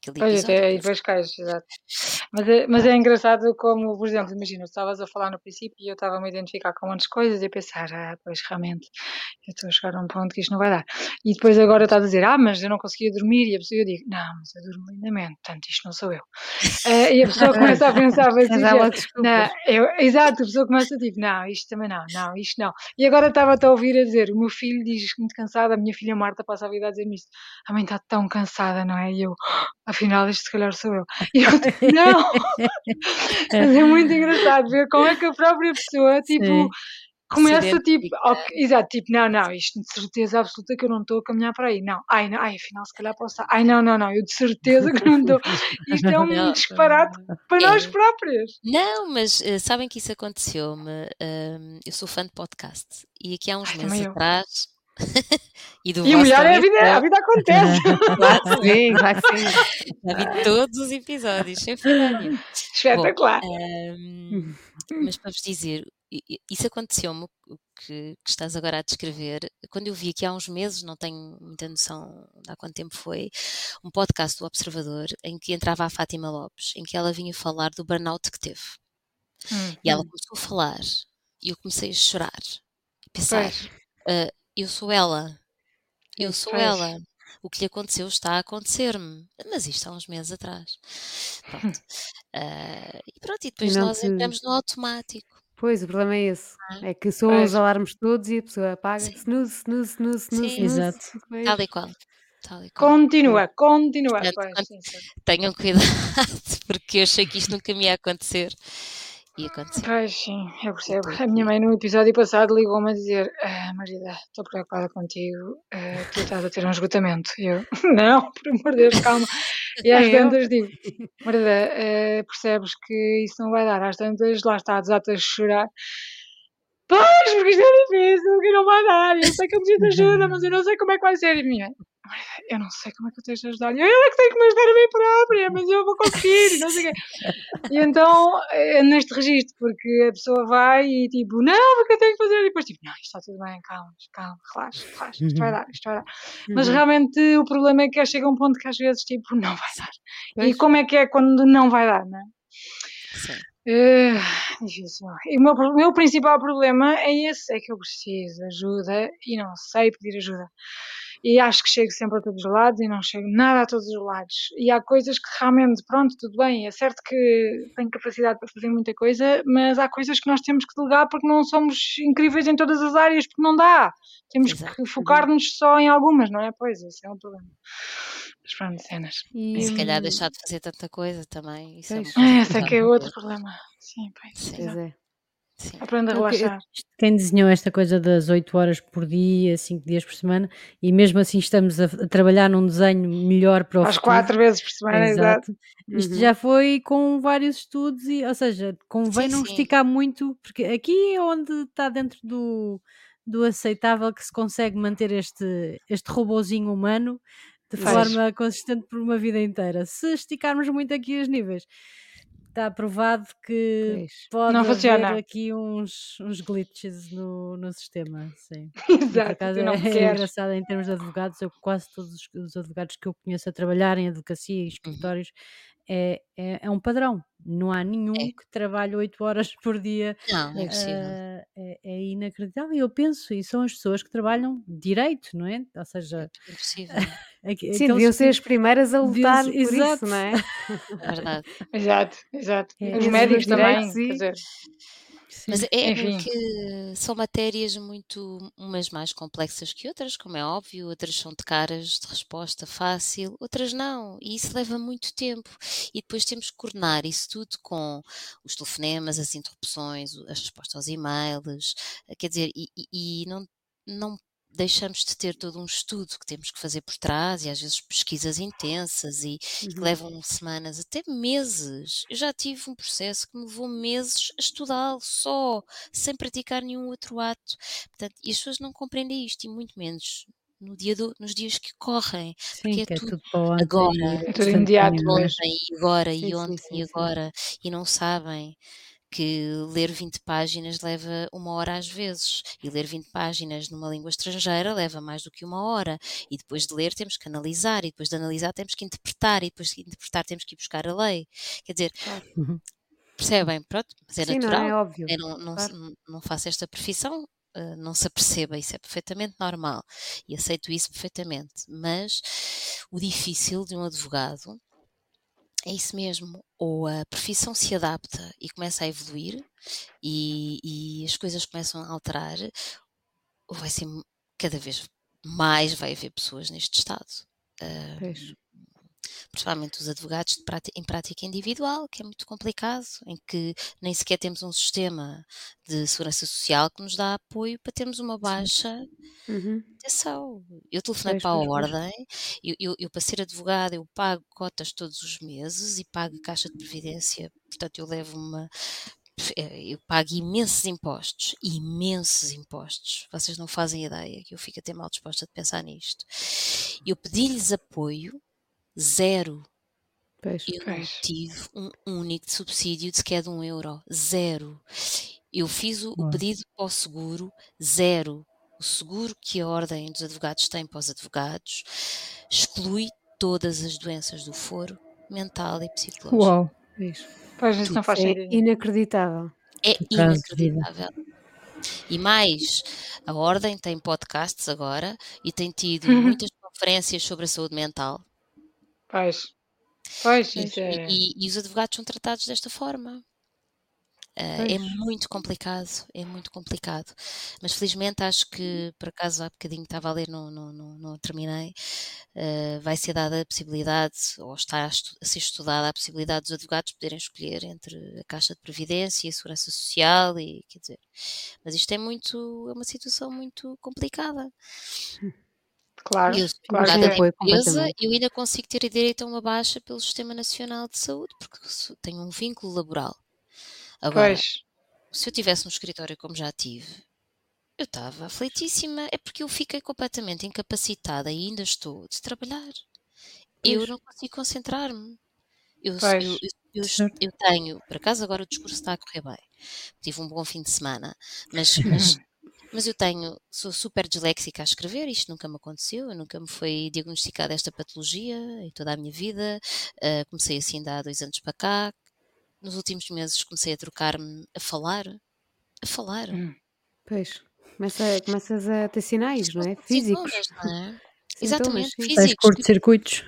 aquele Pois, episódio. até que aí eu depois cais, exato. Mas é, mas é engraçado como, por exemplo, imagina, tu estavas a falar no princípio e eu estava a me identificar com muitas coisas e a pensar, ah, pois realmente, eu estou a chegar a um ponto que isto não vai dar. E depois agora estás a dizer, ah, mas eu não conseguia dormir e a pessoa eu digo, não, mas eu durmo lindamente, portanto isto não sou eu. Eh, e a pessoa começa a pensar, dizer, desculpas. não, eu, exato, a pessoa começa tipo, não, isto também não, não, isto não. E agora estava-te a ouvir a dizer, o meu filho diz muito cansada, a minha filha Marta passa a vida a dizer-me isto, a mãe está tão cansada, não é? E eu, afinal, isto se calhar sou eu. E eu, não! Mas é muito engraçado ver como é que a própria pessoa, tipo, Sim. começa Se tipo, identifica. ok, exato, tipo, não, não, isto de certeza absoluta que eu não estou a caminhar para aí. Não, ai, não, ai, afinal, se calhar posso. estar. Ai, não, não, não, eu de certeza que não estou. Isto é um Não, disparate para nós é. próprios. Não, mas eh, sabem que isso aconteceu-me. Ahm, eu sou fã de podcast e aqui há uns Ai, meses atrás. e do E melhor é a vida, a vida acontece. Claro que sim, claro que sim. Já vi todos os episódios, sem falha nenhuma. Bom, Espetacular. ahm, mas para vos dizer, isso aconteceu-me, o que, que estás agora a descrever, quando eu vi aqui há uns meses, não tenho muita noção de há quanto tempo foi, um podcast do Observador em que entrava a Fátima Lopes, em que ela vinha falar do burnout que teve. Hum, E ela Hum. começou a falar e eu comecei a chorar e pensar, Pois, "Ah, eu sou ela, eu sou pois. ela. O que lhe aconteceu está a acontecer-me. Mas isto há uns meses atrás. Pronto. Ah, e pronto, e depois não nós te. entramos no automático. Pois, o problema é esse. não é? É que soam os alarmes todos e a pessoa apaga. Sim, Snooze, snooze, snooze, snooze, sim. Exato. E tal e qual. Tal e qual. Continua, continua. Portanto, Pois, quando- sim, sim. tenham cuidado, porque eu achei que isto nunca me ia acontecer. E aconteceu. Pois sim, eu percebo. A minha mãe no episódio passado ligou-me a dizer ah, Marida, estou preocupada contigo, ah, tu estás a ter um esgotamento. E eu, não, por amor de Deus, calma. E às eu. tantas digo, Marida, ah, percebes que isso não vai dar. Às tantas, lá está, desata a chorar. Pois, porque isto é difícil, que não vai dar. Eu sei que eu preciso de ajuda, mas eu não sei como é que vai ser. E minha mãe, "Marida, eu não sei como é que eu tenho de ajudar. Eu, é que tenho que me ajudar a mim própria, mas eu vou conseguir, e não sei o quê. E então, é neste registro, porque a pessoa vai e tipo, não, porque eu tenho que fazer. E depois tipo, não, isto está tudo bem, calma, calma, relaxa, relaxa, isto vai dar, isto vai dar. Mas Uhum. realmente o problema é que chega um ponto que às vezes tipo, não vai dar. E como é que é quando não vai dar, não é? sim. Eh, difícil. E o meu, meu principal problema é esse, é que eu preciso de ajuda e não sei pedir ajuda. E acho que chego sempre a todos os lados e não chego nada a todos os lados. E há coisas que realmente, pronto, tudo bem, é certo que tenho capacidade para fazer muita coisa, mas há coisas que nós temos que delegar porque não somos incríveis em todas as áreas, porque não dá. Temos Exato. que focar-nos só em algumas, não é? Pois, esse é um problema. Mas pronto, cenas. E E, se calhar hum, deixar de fazer tanta coisa também. Isso é que esse é que é não outro problema. Sim, pois, Sim, Pois é. Sim. Aprende a relaxar. Quem desenhou esta coisa das 8 horas por dia, 5 dias por semana, e mesmo assim estamos a, a trabalhar num desenho melhor para o Às futuro. quatro vezes por semana, exato. Exato. Isto Uhum. já foi com vários estudos, e, ou seja, convém Sim, não sim. esticar muito, porque aqui é onde está dentro do, do aceitável que se consegue manter este, este robozinho humano de Pois. forma consistente por uma vida inteira. Se esticarmos muito aqui os níveis, está provado que Pois. pode Não haver funciona. aqui uns, uns glitches no, no sistema, sim. Por Exato, acaso não é, é engraçado em termos de advogados, eu quase todos os, os advogados que eu conheço a trabalhar em advocacia e Uhum. escritórios é, é, é um padrão. Não há nenhum É. que trabalhe 8 horas por dia. Não, é É. impossível. ah, é, é inacreditável. E eu penso, e são as pessoas que trabalham direito, não é? Ou seja, É impossível. Sim, deviam ser as primeiras a lutar por exato. isso, não é? Verdade. Exato, exato. É, Os médicos também, direitos, sim. quer dizer, Mas Sim. é Enfim. porque são matérias muito, umas mais complexas que outras, como é óbvio, outras são de caras de resposta fácil, outras não, e isso leva muito tempo. E depois temos que coordenar isso tudo com os telefonemas, as interrupções, as respostas aos e-mails, eh, quer dizer, e, e- e não, não deixamos de ter todo um estudo que temos que fazer por trás, e às vezes pesquisas intensas e que Uhum. levam semanas, até meses. Eu já tive um processo que me levou meses a estudá-lo só, sem praticar nenhum outro ato. Portanto, e as pessoas não compreendem isto, e muito menos no dia do- nos dias que correm, Sim, porque é que é tudo tudo agora, É tudo imediato, é? ontem e agora, Sim, e ontem sim, e sim. agora, e não sabem que ler 20 páginas leva uma hora às vezes, e ler 20 páginas numa língua estrangeira leva mais do que uma hora, e depois de ler temos que analisar, e depois de analisar temos que interpretar, e depois de interpretar temos que ir buscar a lei. Quer dizer, Uhum. percebem? Pronto, mas é Sim, não natural, é óbvio. eu não, não, Claro. não, não faço esta profissão, eh, não se aperceba, isso é perfeitamente normal e aceito isso perfeitamente. Mas o difícil de um advogado é isso mesmo, ou a profissão se adapta e começa a evoluir e, e as coisas começam a alterar, ou vai ser cada vez mais vai haver pessoas neste estado. Pois. Principalmente os advogados de práti- em prática individual, que é muito complicado, em que nem sequer temos um sistema de segurança social que nos dá apoio para termos uma baixa Uhum. atenção. Eu telefonei Pois, para a ordem, eu, eu, eu para ser advogada eu pago cotas todos os meses e pago caixa de previdência, portanto eu levo uma eh, eu pago imensos impostos, imensos impostos. Vocês não fazem ideia que eu fico até mal disposta de pensar nisto. Eu pedi-lhes apoio, zero. Pois. Eu não tive um único subsídio de sequer de um euro, zero. Eu fiz o, o pedido para o seguro, zero. O seguro que a Ordem dos Advogados tem para os advogados exclui todas as doenças do foro mental e psicológico. Uau, Pois. Pois isso não faz É inacreditável. É inacreditável. E mais, a Ordem tem podcasts agora e tem tido Uhum. muitas conferências sobre a saúde mental. Pois. Pois, E, é. e- e os advogados são tratados desta forma. Ah, é muito complicado, é muito complicado. Mas felizmente acho que, por acaso, há bocadinho estava a ler, não, não, não, não terminei, ah, vai ser dada a possibilidade, ou está a, estu- a ser estudada a possibilidade dos advogados poderem escolher entre a Caixa de Previdência e a Segurança Social, e quer dizer, mas isto é muito, é uma situação muito complicada. Claro, Eu sou claro é. da empresa, eu ainda consigo ter direito a uma baixa pelo Sistema Nacional de Saúde, porque tenho um vínculo laboral. Agora, Pois. se eu tivesse um escritório como já tive, eu estava aflitíssima. É porque eu fiquei completamente incapacitada e ainda estou de trabalhar. Eu Pois. não consigo concentrar-me. Eu, eu, eu, eu, eu tenho, por acaso agora o discurso está a correr bem. Tive um bom fim de semana, mas, mas, mas eu tenho, sou super disléxica a escrever, isto nunca me aconteceu, eu nunca me foi diagnosticada esta patologia em toda a minha vida. Ah, comecei assim há dois anos para cá. Nos últimos meses comecei a trocar-me a falar, a falar. Hum. Pois. Começa, começas a ter sinais, não é? Físicos. sintomas, não é? Exatamente, sim. Tais físicos. curto-circuitos.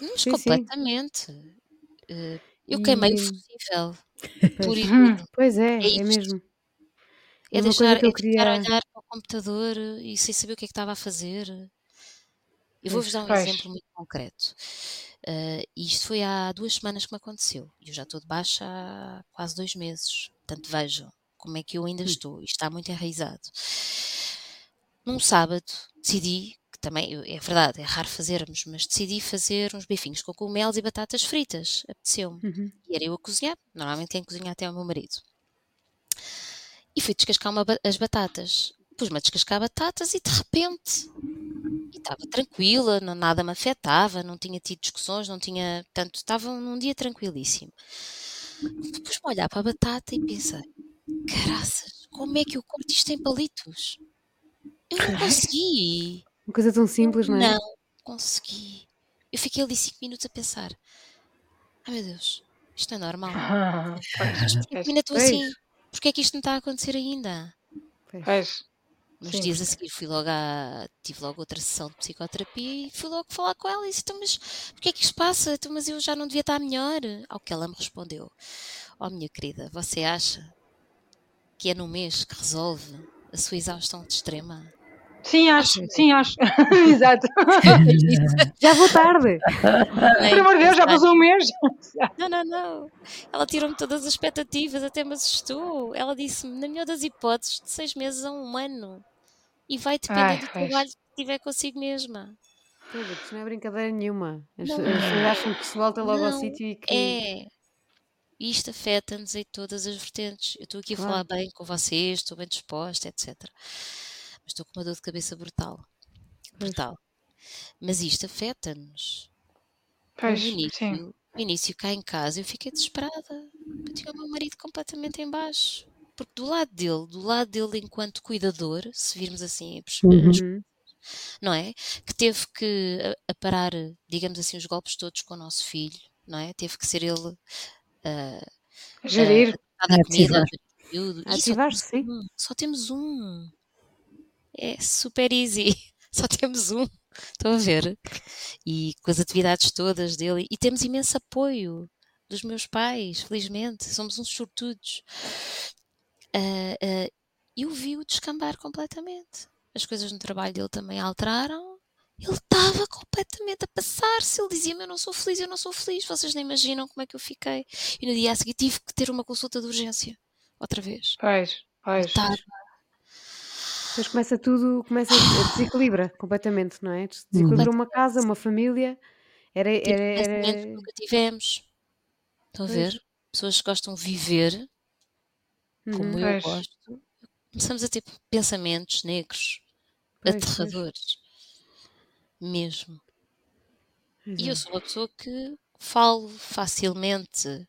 Mas Sim, sim. completamente. Eh, Eu queimei o E, fusível, pois. e Hum. Pois é, É é mesmo. É coisa deixar, que eu é queria. olhar para o computador e sem saber o que é que estava a fazer. Eu vou-vos dar um Pois. exemplo muito concreto. Eh, isto foi há duas semanas que me aconteceu. E eu já estou de baixa há quase dois meses. Portanto, vejam como é que eu ainda Hum. estou. Isto está muito enraizado. Num sábado, decidi, que também é verdade, é raro fazermos, mas decidi fazer uns bifinhos com cogumelos e batatas fritas. Apeteceu-me. Uhum. E era eu a cozinhar. Normalmente quem cozinha até é o meu marido. E fui descascar uma as batatas. Pus-me a descascar batatas e de repente e estava tranquila, não, nada me afetava, não tinha tido discussões, não tinha. Portanto, estava num dia tranquilíssimo. Pus-me a olhar para a batata e pensei: caraças, como é que eu corto isto em palitos? Eu não consegui. Uma coisa tão simples, não é? Não consegui. Eu fiquei ali cinco minutos a pensar: ai meu Deus, isto é normal. Pois, Mas porquê que pois, Porquê é que isto não está a acontecer ainda? Pois. Uns Sim, dias a seguir fui logo a, tive logo outra sessão de psicoterapia e fui logo falar com ela e disse, então, mas porquê é que isto passa? Então, mas eu já não devia estar melhor. Ao que ela me respondeu, oh minha querida, você acha que é no mês que resolve a sua exaustão de extrema? Sim, acho, sim, acho. Exato. Já vou tarde. Pelo amor de Deus, já passou um mês. Não, não, não. Ela tirou-me todas as expectativas, até me assustou. Ela disse-me, na melhor das hipóteses, de seis meses a um ano. E vai depender Ai, do pois. trabalho que tiver consigo mesma. Pois é, Isto não é brincadeira nenhuma. As pessoas acham que se volta logo ao Não, sítio e que. É. E Isto afeta-nos em todas as vertentes. Eu estou aqui a Claro. falar bem com vocês, estou bem disposta, etc. Mas estou com uma dor de cabeça brutal. Brutal. Mas isto afeta-nos. Pois, no início, sim. no início cá em casa eu fiquei desesperada. Eu tinha o meu marido completamente em baixo. Porque do lado dele, do lado dele enquanto cuidador, se virmos assim, as- Uhum. não é? Que teve que a, a parar, digamos assim, os golpes todos com o nosso filho, não é? Teve que ser ele ah, Gerir. a dar A comida ativar. só temos sim. só temos um. É super easy. Só temos um. Estão a ver? E com as atividades todas dele. E temos imenso apoio dos meus pais, felizmente. Somos uns sortudos. Ah, ah, eu vi-o descambar completamente. As coisas no trabalho dele também alteraram. Ele estava completamente a passar-se. Ele dizia-me: Eu não sou feliz, eu não sou feliz. Vocês nem imaginam como é que eu fiquei. E no dia a seguir tive que ter uma consulta de urgência. Outra vez. Pois, pois. Estava Depois começa tudo, começa a desequilibra completamente, não é? Desequilibra uma casa, uma família. Era, tipo era, era... nunca tivemos. Estão a Pois. ver? Pessoas que gostam de viver, como Uhum. eu Pois. gosto. Começamos a ter pensamentos negros, Pois, pois. aterradores. Mesmo. Pois E eu sou uma pessoa que falo facilmente,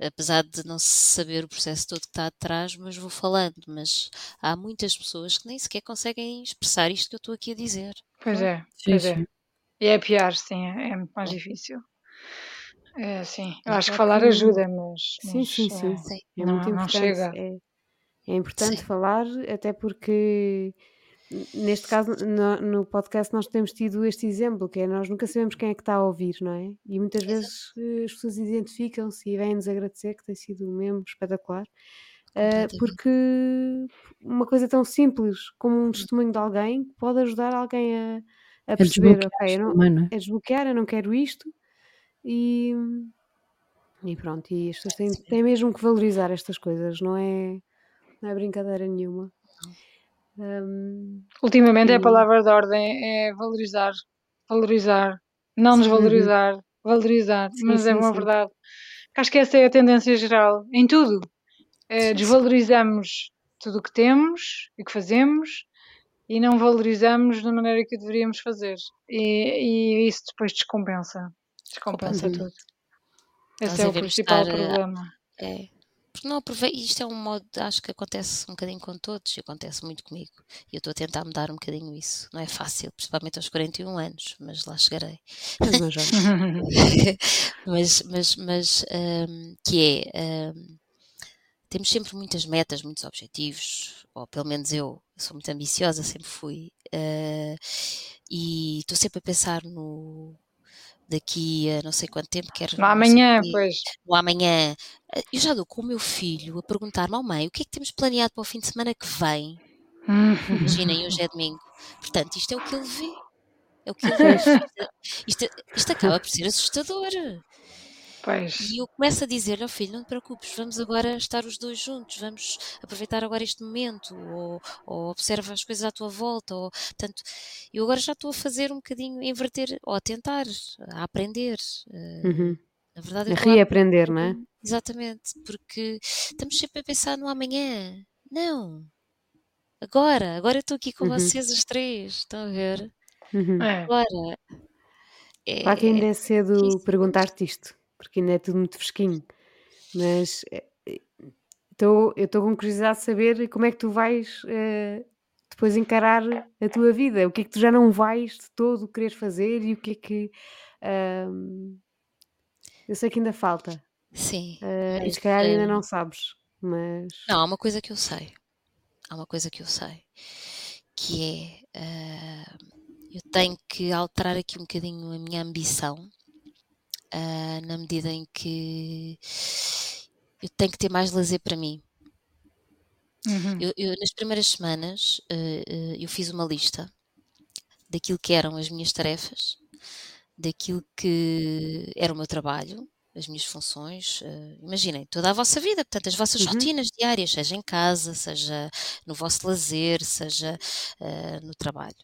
apesar de não saber o processo todo que está atrás, mas vou falando. Mas há muitas pessoas que nem sequer conseguem expressar isto que eu estou aqui a dizer. Pois é, Sim, pois é. sim. E é pior, sim, é, é muito mais difícil. É, sim, eu É acho que falar ajuda, mas, Sim, mas, sim, eh, sim. Sim. É não- muito não importante. chega. É, é importante Sim. falar, até porque neste caso no, no podcast nós temos tido este exemplo, que é nós nunca sabemos quem é que está a ouvir, não é? E muitas Exato. vezes eh, as pessoas identificam-se e vêm-nos agradecer que tem sido mesmo espetacular. eh, Completamente. porque uma coisa tão simples como um testemunho de alguém pode ajudar alguém a, a É perceber, desbloquear ok, não, também, não é? é desbloquear, eu não quero isto e, e pronto, e as pessoas têm, têm mesmo que valorizar estas coisas, não é, não é brincadeira nenhuma. Hum, Ultimamente é a E- palavra de ordem, é valorizar, valorizar, não Sim. desvalorizar, valorizar, Sim, mas é sim, uma sim. verdade. Acho que essa é a tendência geral, em tudo. Eh, Sim, sim. desvalorizamos tudo o que temos e que fazemos e não valorizamos da maneira que deveríamos fazer. E, e isso depois descompensa. Descompensa Uhum. tudo. Nós Esse é o principal estar, problema. É. Porque não aproveito, isto é um modo, acho que acontece um bocadinho com todos, e acontece muito comigo. E eu estou a tentar mudar um bocadinho isso. Não é fácil, principalmente aos 41 anos, mas lá chegarei. mas não já. mas, mas, mas hum, que é, hum, temos sempre muitas metas, muitos objetivos, ou pelo menos eu, eu sou muito ambiciosa, sempre fui, eh, e estou sempre a pensar no daqui a não sei quanto tempo, quero No amanhã, pois. no amanhã. Eh, Eu já dou com o meu filho a perguntar-me, oh mãe, o que é que temos planeado para o fim de semana que vem? Imaginem, hoje é domingo. Portanto, isto é o que ele vê. É o que ele vê. Isto, isto, isto acaba por ser assustador. Pois. E eu começo a dizer, ó filho, não te preocupes, vamos agora estar os dois juntos, vamos aproveitar agora este momento, ou, ou observa as coisas à tua volta, ou, portanto, eu agora já estou a fazer um bocadinho, a inverter, ou a tentar, a aprender. eh, Uhum. Na verdade, A reaprender, não é? Exatamente, porque estamos sempre a pensar no amanhã. Não. Agora, agora eu estou aqui com Uhum. vocês os três, estão a ver? Uhum. É. Agora. É, Claro que ainda é cedo isso. perguntar-te isto, porque ainda é tudo muito fresquinho. Mas eh, eh, tô- eu estou com curiosidade de saber como é que tu vais eh, depois encarar a tua vida. O que é que tu já não vais de todo querer fazer e o que é que. ahm, eu sei que ainda falta. Sim. eh, e mas, se calhar ainda não sabes. Mas. Não, há uma coisa que eu sei. há uma coisa que eu sei, que é uh, eu tenho que alterar aqui um bocadinho a minha ambição, uh, na medida em que eu tenho que ter mais lazer para mim. Uhum. Eu, eu, nas primeiras semanas uh, eu fiz uma lista daquilo que eram as minhas tarefas, daquilo que era o meu trabalho, as minhas funções. Uh, imaginem, toda a vossa vida, portanto, as vossas uhum. rotinas diárias, seja em casa, seja no vosso lazer, seja uh, no trabalho.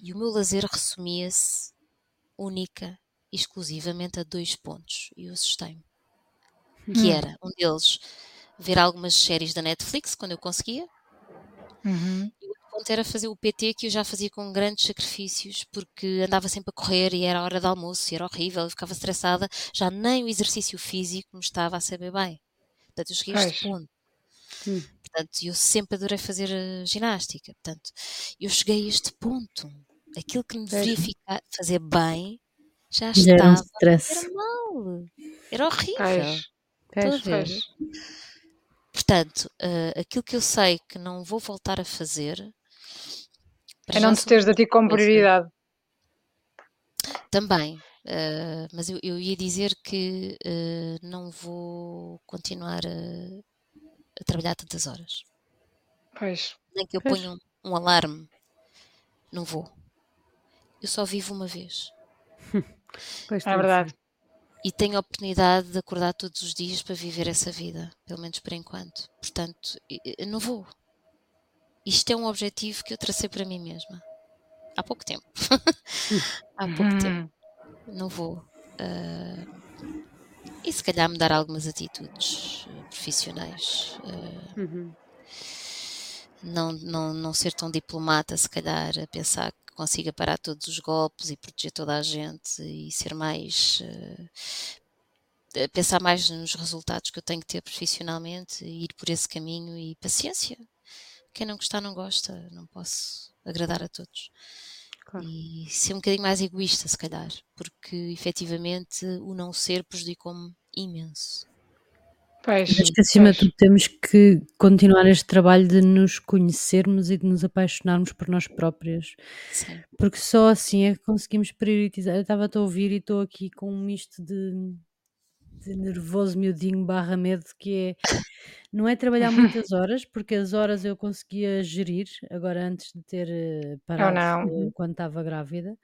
E o meu lazer resumia-se única exclusivamente a dois pontos, e eu assustei-me. Que hum. era, um deles, ver algumas séries da Netflix, quando eu conseguia, uhum. e o outro ponto era fazer o PT, que eu já fazia com grandes sacrifícios, porque andava sempre a correr e era a hora de almoço, e era horrível, eu ficava estressada, já nem o exercício físico me estava a saber bem. Portanto, eu cheguei a este ponto. Hum. Portanto, eu sempre adorei fazer uh, ginástica. Portanto, eu cheguei a este ponto aquilo que me deveria ficar, fazer bem já estava era, um era mal. Era horrível. Pés, pés, Portanto, uh, aquilo que eu sei que não vou voltar a fazer é não te teres a ti como prioridade. Também, uh, mas eu, eu, ia dizer que uh, não vou continuar a, a, trabalhar tantas horas. Pois. Nem que eu pois. ponha um, um alarme, não vou eu só vivo uma vez. Pois é verdade. E tenho a oportunidade de acordar todos os dias para viver essa vida, pelo menos por enquanto. Portanto, eu não vou. Isto é um objetivo que eu tracei para mim mesma. Há pouco tempo. Há pouco uhum. tempo. Não vou. Uh, e se calhar mudar algumas atitudes uh, profissionais. Uh, uhum. não, não, não ser tão diplomata, se calhar, a pensar consiga parar todos os golpes e proteger toda a gente e ser mais. Uh, pensar mais nos resultados que eu tenho que ter profissionalmente e ir por esse caminho e paciência. Quem não gostar, não gosta, não posso agradar a todos. Claro. E ser um bocadinho mais egoísta, se calhar, porque efetivamente o não ser prejudicou-me imenso. Pois, Acho que acima de tudo temos que continuar este trabalho de nos conhecermos e de nos apaixonarmos por nós próprias, Sim. porque só assim é que conseguimos priorizar. Eu estava a ouvir e estou aqui com um misto de nervoso miudinho barra medo que é não é trabalhar muitas horas, porque as horas eu conseguia gerir, agora antes de ter eh, parado eh, quando estava grávida,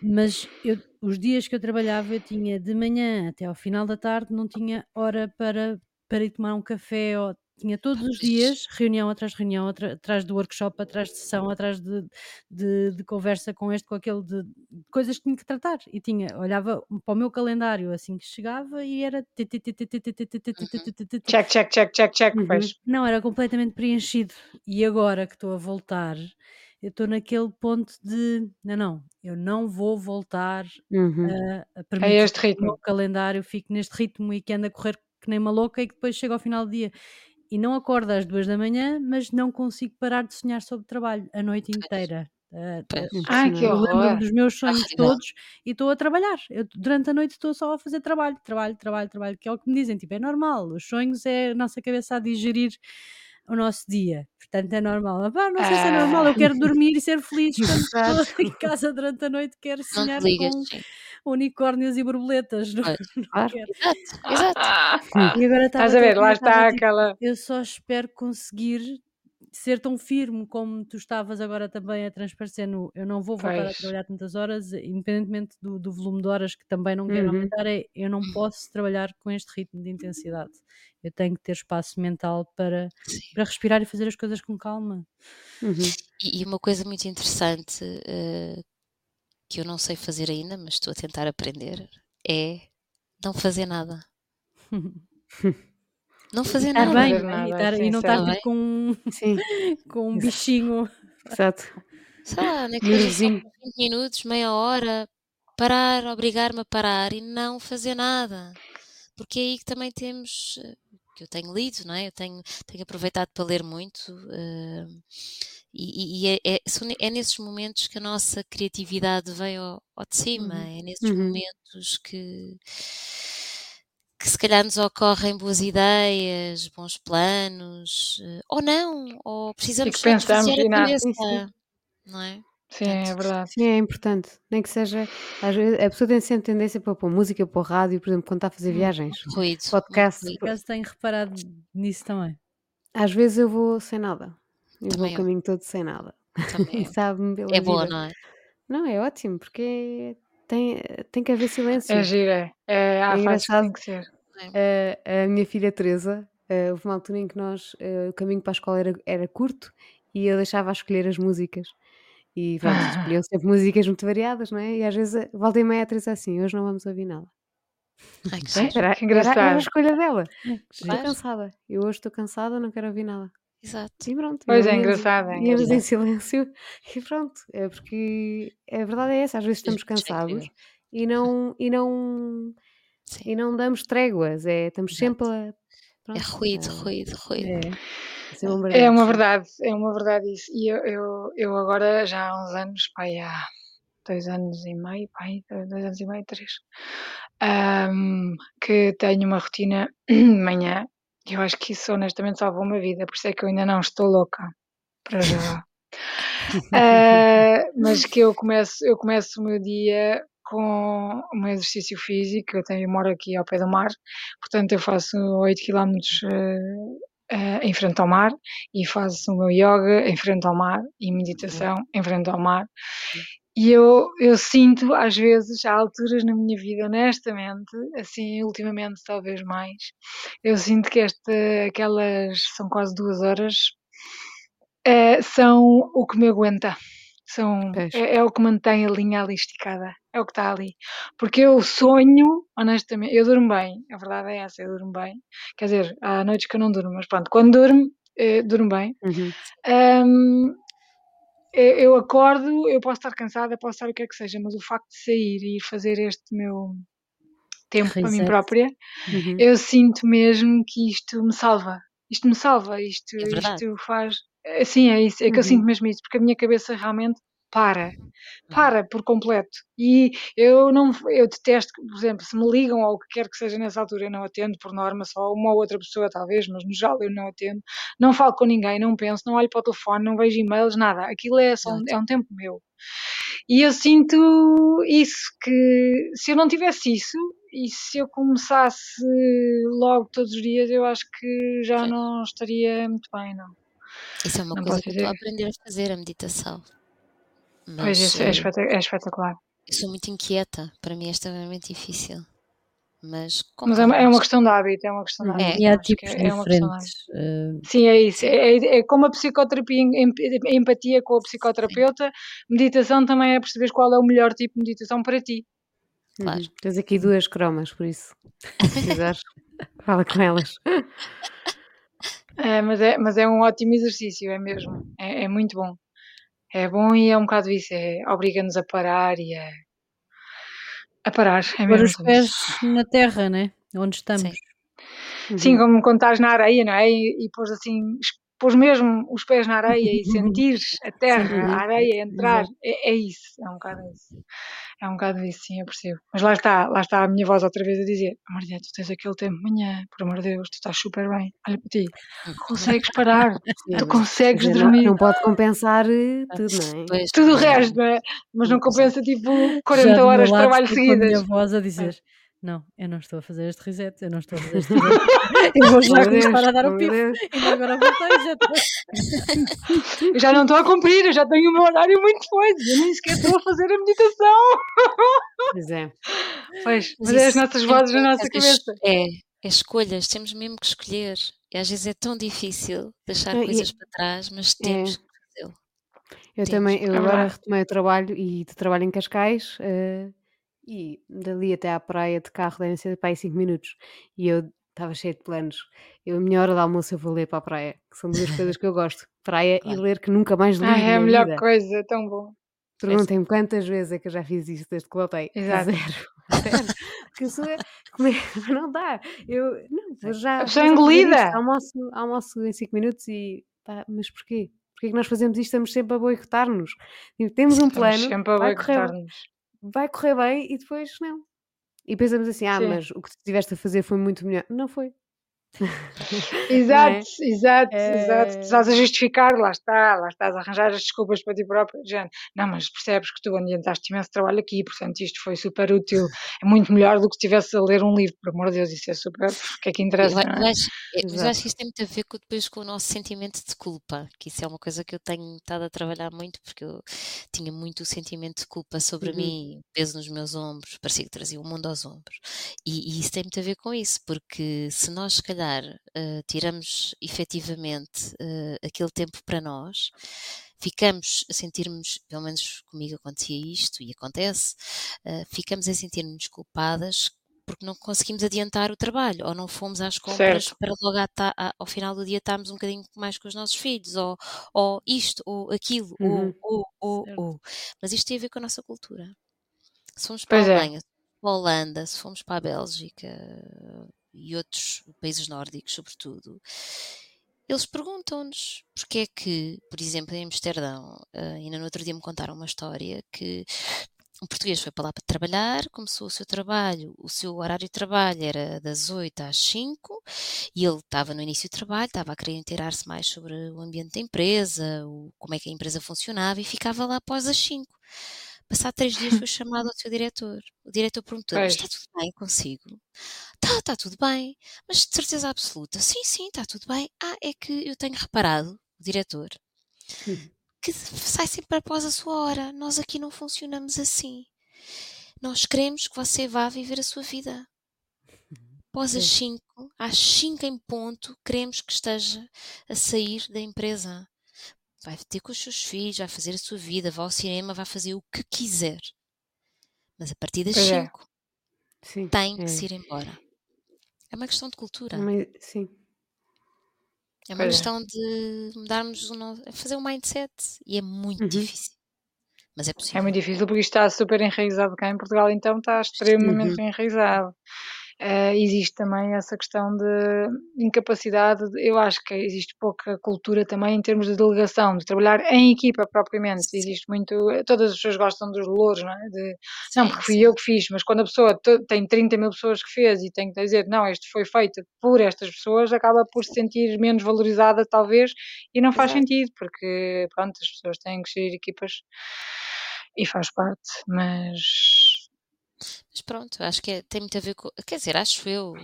mas eu, os dias que eu trabalhava eu tinha de manhã até ao final da tarde, não tinha hora para para ir tomar um café ou tinha todos os dias reunião atrás de reunião, atrás do workshop, atrás de sessão, atrás de, de, de conversa com este, com aquele, de, de, coisas que tinha que tratar. E tinha, olhava para o meu calendário assim que chegava e era. Check, check, check, check, check. Não, era completamente preenchido. E agora que estou a voltar, eu estou naquele ponto de não, não, eu não vou voltar uhum. a, a permitir este ritmo. que o meu calendário fique neste ritmo e que anda a correr que nem uma louca e que depois chega ao final do dia e não acordo às duas da manhã, mas não consigo parar de sonhar sobre trabalho a noite inteira. Uh, Ai, que horror. dos meus sonhos todos e estou a trabalhar. Eu, durante a noite estou só a fazer trabalho, trabalho, trabalho, trabalho, que é o que me dizem, tipo, é normal. Os sonhos é a nossa cabeça a digerir o nosso dia. Portanto, é normal. Ah, não sei se é normal, eu quero dormir e ser feliz quando estou em casa durante a noite, quero sonhar com unicórnios e borboletas. Não, não claro. Exato, exato. E agora Estás a ver, lá está tipo, aquela. Eu só espero conseguir ser tão firme como tu estavas agora também a transparecer no eu não vou voltar pois. a trabalhar tantas horas, independentemente do, do, volume de horas que também não quero uhum. aumentar, é eu não posso trabalhar com este ritmo de intensidade. Eu tenho que ter espaço mental para, para respirar e fazer as coisas com calma. Uhum. E, e, uma coisa muito interessante uh, que eu não sei fazer ainda, mas estou a tentar aprender, é não fazer nada. Não fazer nada. Bem, nada sim, e não estar tipo com, com um bichinho. Exato. Sei lá, naqueles 20 minutos, meia hora, parar, obrigar-me a parar e não fazer nada. Porque é aí que também temos, que eu tenho lido, não é? Eu tenho, tenho aproveitado para ler muito. Uh, e, e é, é, é, nesses momentos que a nossa criatividade vem ao, ao de cima, uhum. é nesses uhum. momentos que que se calhar nos ocorrem boas ideias, bons planos, eh, ou não, ou E precisamos de e a cabeça, não é? Sim, é verdade. Sim, é importante. Nem que seja. Às vezes, a pessoa tem sempre tendência para pôr música, para o rádio, por exemplo, quando está a fazer viagens. ruído, muito Podcast. ruído. Por acaso tenho reparado nisso também. Às vezes eu vou sem nada. Eu vou Também o eu, caminho todo sem nada. também E sabe-me pela É boa, vida. não é? Não, é ótimo, porque tem, tem que haver É silêncio. é. É, É há que tem engraçado. que ser. É. A, a minha filha Teresa, eh, houve uma altura em que nós, eh, o caminho para a escola era, era curto e eu deixava a escolher as músicas. E pronto, escolhiam sempre músicas muito variadas, não é? E às vezes, eh, volta e meia, a Teresa assim, hoje não vamos ouvir nada. Ai, que giro. Era, Que era, era a engraçado. escolha dela. É, Estou cansada. Eu hoje estou cansada, não quero ouvir nada. exato. E pronto, e Pois não é, íamos, engraçado, é íamos em engraçado. silêncio e pronto. É porque a verdade é essa, às vezes estamos é cansados e não, e não, Sim, e não damos tréguas. É, estamos sempre exato. a, É pronto, ruído, a, ruído, ruído. É. É bombardeados. uma verdade, é uma verdade isso. E eu, eu, eu agora, já há uns anos, pai, há dois anos e meio, pai, dois anos e meio, três, ahm, que tenho uma rotina de manhã. e Eu acho que isso honestamente salvou uma vida, por isso é que eu ainda não estou louca para já. Ah, mas que eu começo, eu começo o meu dia com um exercício físico, eu tenho, eu moro aqui ao pé do mar, portanto eu faço 8 km em frente ao mar e faço o meu yoga em frente ao mar e meditação em frente ao mar. E eu, eu sinto, às vezes, há alturas na minha vida, honestamente, assim, ultimamente talvez mais, eu sinto que esta, aquelas, são quase duas horas, eh, são o que me aguenta. São, é, é o que mantém a linha ali esticada. É o que está ali. Porque eu sonho, honestamente, eu durmo bem. A verdade é essa, eu durmo bem. Quer dizer, há noites que eu não durmo, mas pronto, quando durmo, eh, durmo bem. Uhum. Ahm, eu eu acordo, eu posso estar cansada, posso estar o que é que seja, mas o facto de sair e fazer este meu tempo para mim Reset. própria, Uhum. eu sinto mesmo que isto me salva. Isto me salva, isto, É isto faz. Sim, é isso, é que eu Uhum. sinto mesmo isso, porque a minha cabeça realmente para, Uhum. para por completo. E eu não, eu detesto, por exemplo, se me ligam ou o que quer que seja nessa altura, eu não atendo por norma, só uma ou outra pessoa talvez, mas no geral eu não atendo. Não falo com ninguém, não penso, não olho para o telefone, não vejo e-mails, nada. Aquilo é só um, é um tempo meu. E eu sinto isso, que se eu não tivesse isso, e se eu começasse logo todos os dias, eu acho que já Sim. não estaria muito bem, não. Isso é uma Não coisa que eu estou a aprender a fazer, a meditação. Pois, Mas isso é, eh, espeta- é espetacular. eu sou muito inquieta. Para mim é extremamente difícil. Mas Mas é uma, é uma questão de hábito, é uma questão de Uhum. É, hábito. E eu há tipos é, é diferentes. eh, Sim, é isso. sim, É, é- é como a psicoterapia, em- em- empatia com a sim. psicoterapeuta, meditação também é perceber qual é o melhor tipo de meditação para ti. Claro. Uhum. Tens aqui duas cromas, por isso. Se quiseres, fala com elas. É, mas, é, mas é um ótimo exercício, é mesmo. É, é muito bom. É bom e é um bocado isso. É, Obriga-nos a parar e a, a parar. É pôr mesmo os isso. pés na terra, né? Onde estamos. Sim. Sim, Uhum. como quando estás na areia, não é? E, e pôs assim, pôs mesmo os pés na areia e sentires a terra, Sentir. A areia entrar. É, é isso, é um bocado isso. É um bocado isso, sim, eu percebo. Mas lá está, lá está a minha voz outra vez a dizer: Maria, tu tens aquele tempo de manhã, por amor de Deus, tu estás super bem. Olha para ti, consegues parar, tu consegues dizer, não, dormir. não pode compensar eh, tudo, não é? Tudo o resto, não é? Mas não compensa tipo Já 40 do meu horas de trabalho com a minha seguidas. voz a dizer: Não, eu não estou a fazer este reset, eu não estou a fazer este reset. Eu vou já meu começar Deus, a dar o. Deus. Ainda agora voltei, já estou. Eu já não estou a cumprir, eu já tenho o meu horário muito depois, eu nem sequer estou a fazer a meditação. Pois é. Pois, Mas é as nossas vozes na nossa cabeça. É, é escolhas, temos mesmo que escolher. E às vezes é tão difícil deixar e- coisas para trás, mas É. temos que fazê-lo. Eu Temos. também, eu É agora retomei o trabalho e de trabalho em Cascais eh, e dali até à praia de carro devem ser para aí 5 minutos e eu estava cheio de planos. Eu, a minha hora de almoço eu vou ler para a praia, que são duas coisas que eu gosto. Praia e Claro. ler que nunca mais li Ai, é a melhor vida. coisa, é tão bom. Perguntem-me quantas vezes é que eu já fiz isto desde que voltei. Exato. Zero. Zero. Porque eu sou. é- Não dá. Eu não, já. Pessoa vou já isto. engolida. Almoço, almoço em 5 minutos e. Pá, mas porquê? Porquê que nós fazemos isto? Estamos sempre a boicotar-nos. Tipo, Temos um Estamos plano, sempre a boicotar-nos. Vai correr bem e depois não. e pensamos assim: ah, Sim. mas o que tu estiveste a fazer foi muito melhor. Não foi. exato, é? exato, é... exato. Estás a justificar, lá está, lá estás a arranjar as desculpas para ti próprio. Já, não, mas percebes que tu adiantaste imenso trabalho aqui, portanto isto foi super útil. É muito melhor do que se estivesse a ler um livro, por amor de Deus, isso é super. O que é que interessa? Eu, eu, acho, eu acho que isto tem muito a ver com, depois com o nosso sentimento de culpa, que isso é uma coisa que eu tenho estado a trabalhar muito, porque eu tinha muito o sentimento de culpa sobre uhum. mim, peso nos meus ombros, parecia que trazia o mundo aos ombros. E, e isso tem muito a ver com isso, porque se nós, se calhar, calhar uh, tiramos efetivamente uh, aquele tempo para nós, ficamos a sentirmos, pelo menos comigo acontecia isto e acontece, uh, ficamos a sentir-nos culpadas porque não conseguimos adiantar o trabalho, ou não fomos às compras certo. para logo ao final do dia estarmos um bocadinho mais com os nossos filhos, ou, ou isto, ou aquilo, uhum. ou, ou, ou, ou. Mas isto tem a ver com a nossa cultura. Se fomos para pois a é. Alemanha, é. para a Holanda, se fomos para a Bélgica, e outros países nórdicos, sobretudo, eles perguntam-nos porque é que, por exemplo, em Amsterdão, uh, ainda no outro dia me contaram uma história que um português foi para lá para trabalhar, começou o seu trabalho, o seu horário de trabalho era das 8 às 5 e ele estava no início do trabalho, estava a querer inteirar-se mais sobre o ambiente da empresa, o, como é que a empresa funcionava e ficava lá após as 5. Passado três dias foi chamado ao seu diretor. O diretor perguntou: Está tudo bem consigo? Está, está tudo bem. Mas de certeza absoluta: Sim, sim, está tudo bem. Ah, é que eu tenho reparado, o diretor, que sai sempre após a sua hora. Nós aqui não funcionamos assim. Nós queremos que você vá viver a sua vida. Após as 5, às 5 em ponto, queremos que esteja a sair da empresa vai ter com os seus filhos, vai fazer a sua vida, vai ao cinema, vai fazer o que quiser. Mas a partir das 5 é. tem que é. se ir embora. É uma questão de cultura. sim. É uma questão de mudarmos o nosso, é fazer um mindset e é muito uhum. difícil. Mas é possível. É muito difícil porque isto está super enraizado cá em Portugal, então está extremamente uhum. enraizado. Uh, existe também essa questão de incapacidade, eu acho que existe pouca cultura também em termos de delegação, de trabalhar em equipa propriamente. Sim. Existe muito, todas as pessoas gostam dos louros, não é? De, sim, não, porque fui sim. eu que fiz, mas quando a pessoa tem 30 mil pessoas que fez e tem que dizer, não, isto foi feito por estas pessoas, acaba por se sentir menos valorizada, talvez, e não faz Exato. sentido, porque pronto, as pessoas têm que gerir equipas e faz parte, mas mas pronto, acho que é, tem muito a ver com. Quer dizer, acho eu,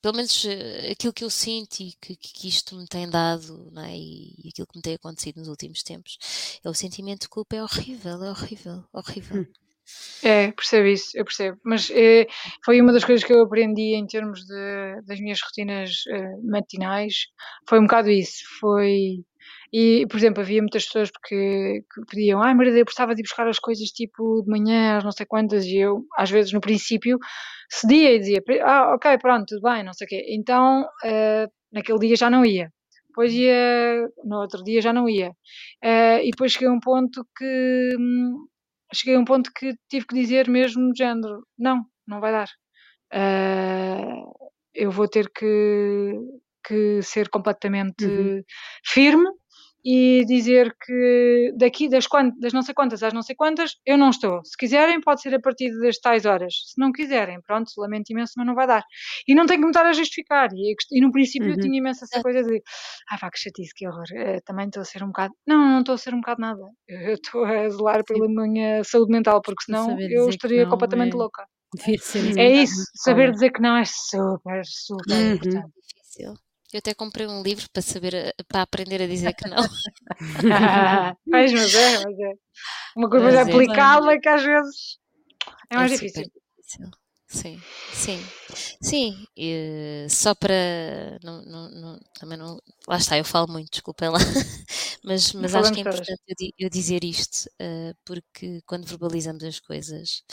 pelo menos eh, aquilo que eu sinto e que, que isto me tem dado, é? e, aquilo que me tem acontecido nos últimos tempos, é o sentimento de culpa, é horrível, é horrível, horrível. Hum. É, percebo isso, eu percebo. Mas é, foi uma das coisas que eu aprendi em termos de, das minhas rotinas uh, matinais. Foi um bocado isso. Foi e, por exemplo, havia muitas pessoas porque, que pediam, ai Maria, eu precisava de ir buscar as coisas tipo de manhã, às não sei quantas, e eu, às vezes, no princípio, cedia e dizia, ah, ok, pronto, tudo bem, não sei o quê. Então, uh, naquele dia já não ia. Depois ia, no outro dia já não ia. Uh, e depois cheguei a um ponto que, hum, cheguei a um ponto que tive que dizer mesmo de género, não, não vai dar. Uh, eu vou ter que, que ser completamente uhum. firme e dizer que daqui das, das não sei quantas às não sei quantas eu não estou. Se quiserem, pode ser a partir das tais horas. Se não quiserem, pronto, lamento imenso, mas não vai dar. E não tenho que me estar a justificar. E, e no princípio uhum. eu tinha imensa essa coisa de ah, vá, que chatice, que horror. Uh, também estou a ser um bocado. Não, não estou a ser um bocado nada. Eu estou a zelar pela minha saúde mental, porque senão eu estaria completamente é... louca. É isso, saber dizer que não é super, super uhum. importante. Difícil. Eu até comprei um livro para saber, para aprender a dizer que não. mas, mas é, mas é. Uma coisa mas é aplicá-la que às vezes é mais é difícil. difícil. Sim, sim, sim. E, só para não, não, não, também não. Lá está, eu falo muito, desculpem lá, mas, mas acho que é importante eu, eu dizer isto, uh, porque quando verbalizamos as coisas,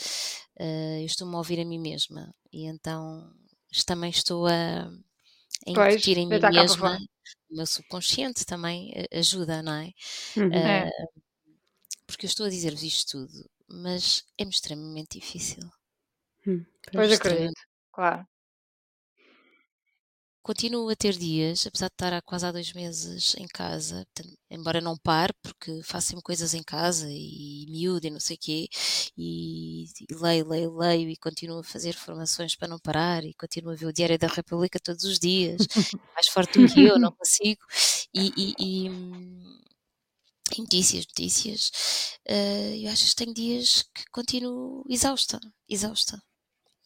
uh, eu estou-me a ouvir a mim mesma e então também estou a em incutir em mim mesma, o meu subconsciente também eh, ajuda, não é? Uhum. Uh, porque eu estou a dizer-vos isto tudo, mas é-me extremamente difícil. Hum, pois acredito, claro. Continuo a ter dias, apesar de estar há quase há dois meses em casa, portanto, embora não pare, porque faço coisas em casa e miúdo e não sei o quê, e, e, leio, leio, leio e continuo a fazer formações para não parar e continuo a ver o Diário da República todos os dias, mais forte do que eu, não consigo, e, e, e notícias, notícias, uh, eu acho que tenho dias que continuo exausta, exausta.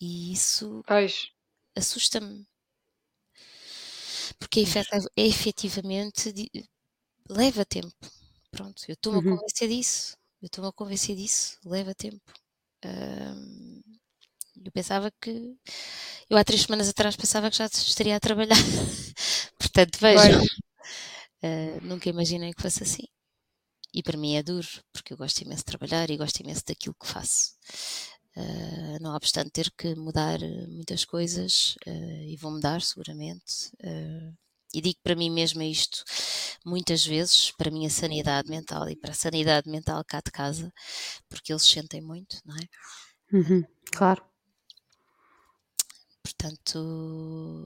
E isso assusta-me porque efetivamente leva tempo. Pronto, eu estou-me uhum. a convencer disso. Eu estou-me a convencer disso, leva tempo. Eu pensava que. Eu há três semanas atrás pensava que já estaria a trabalhar. Portanto, vejam. Uh, nunca imaginei que fosse assim. E para mim é duro, porque eu gosto imenso de trabalhar e gosto imenso daquilo que faço. Uh, não obstante ter que mudar eh, muitas coisas, uh, e vou mudar seguramente. Uh, e digo para mim mesma isto muitas vezes, para a minha sanidade mental e para a sanidade mental cá de casa, porque eles sentem muito, não é? Uhum, claro. Portanto,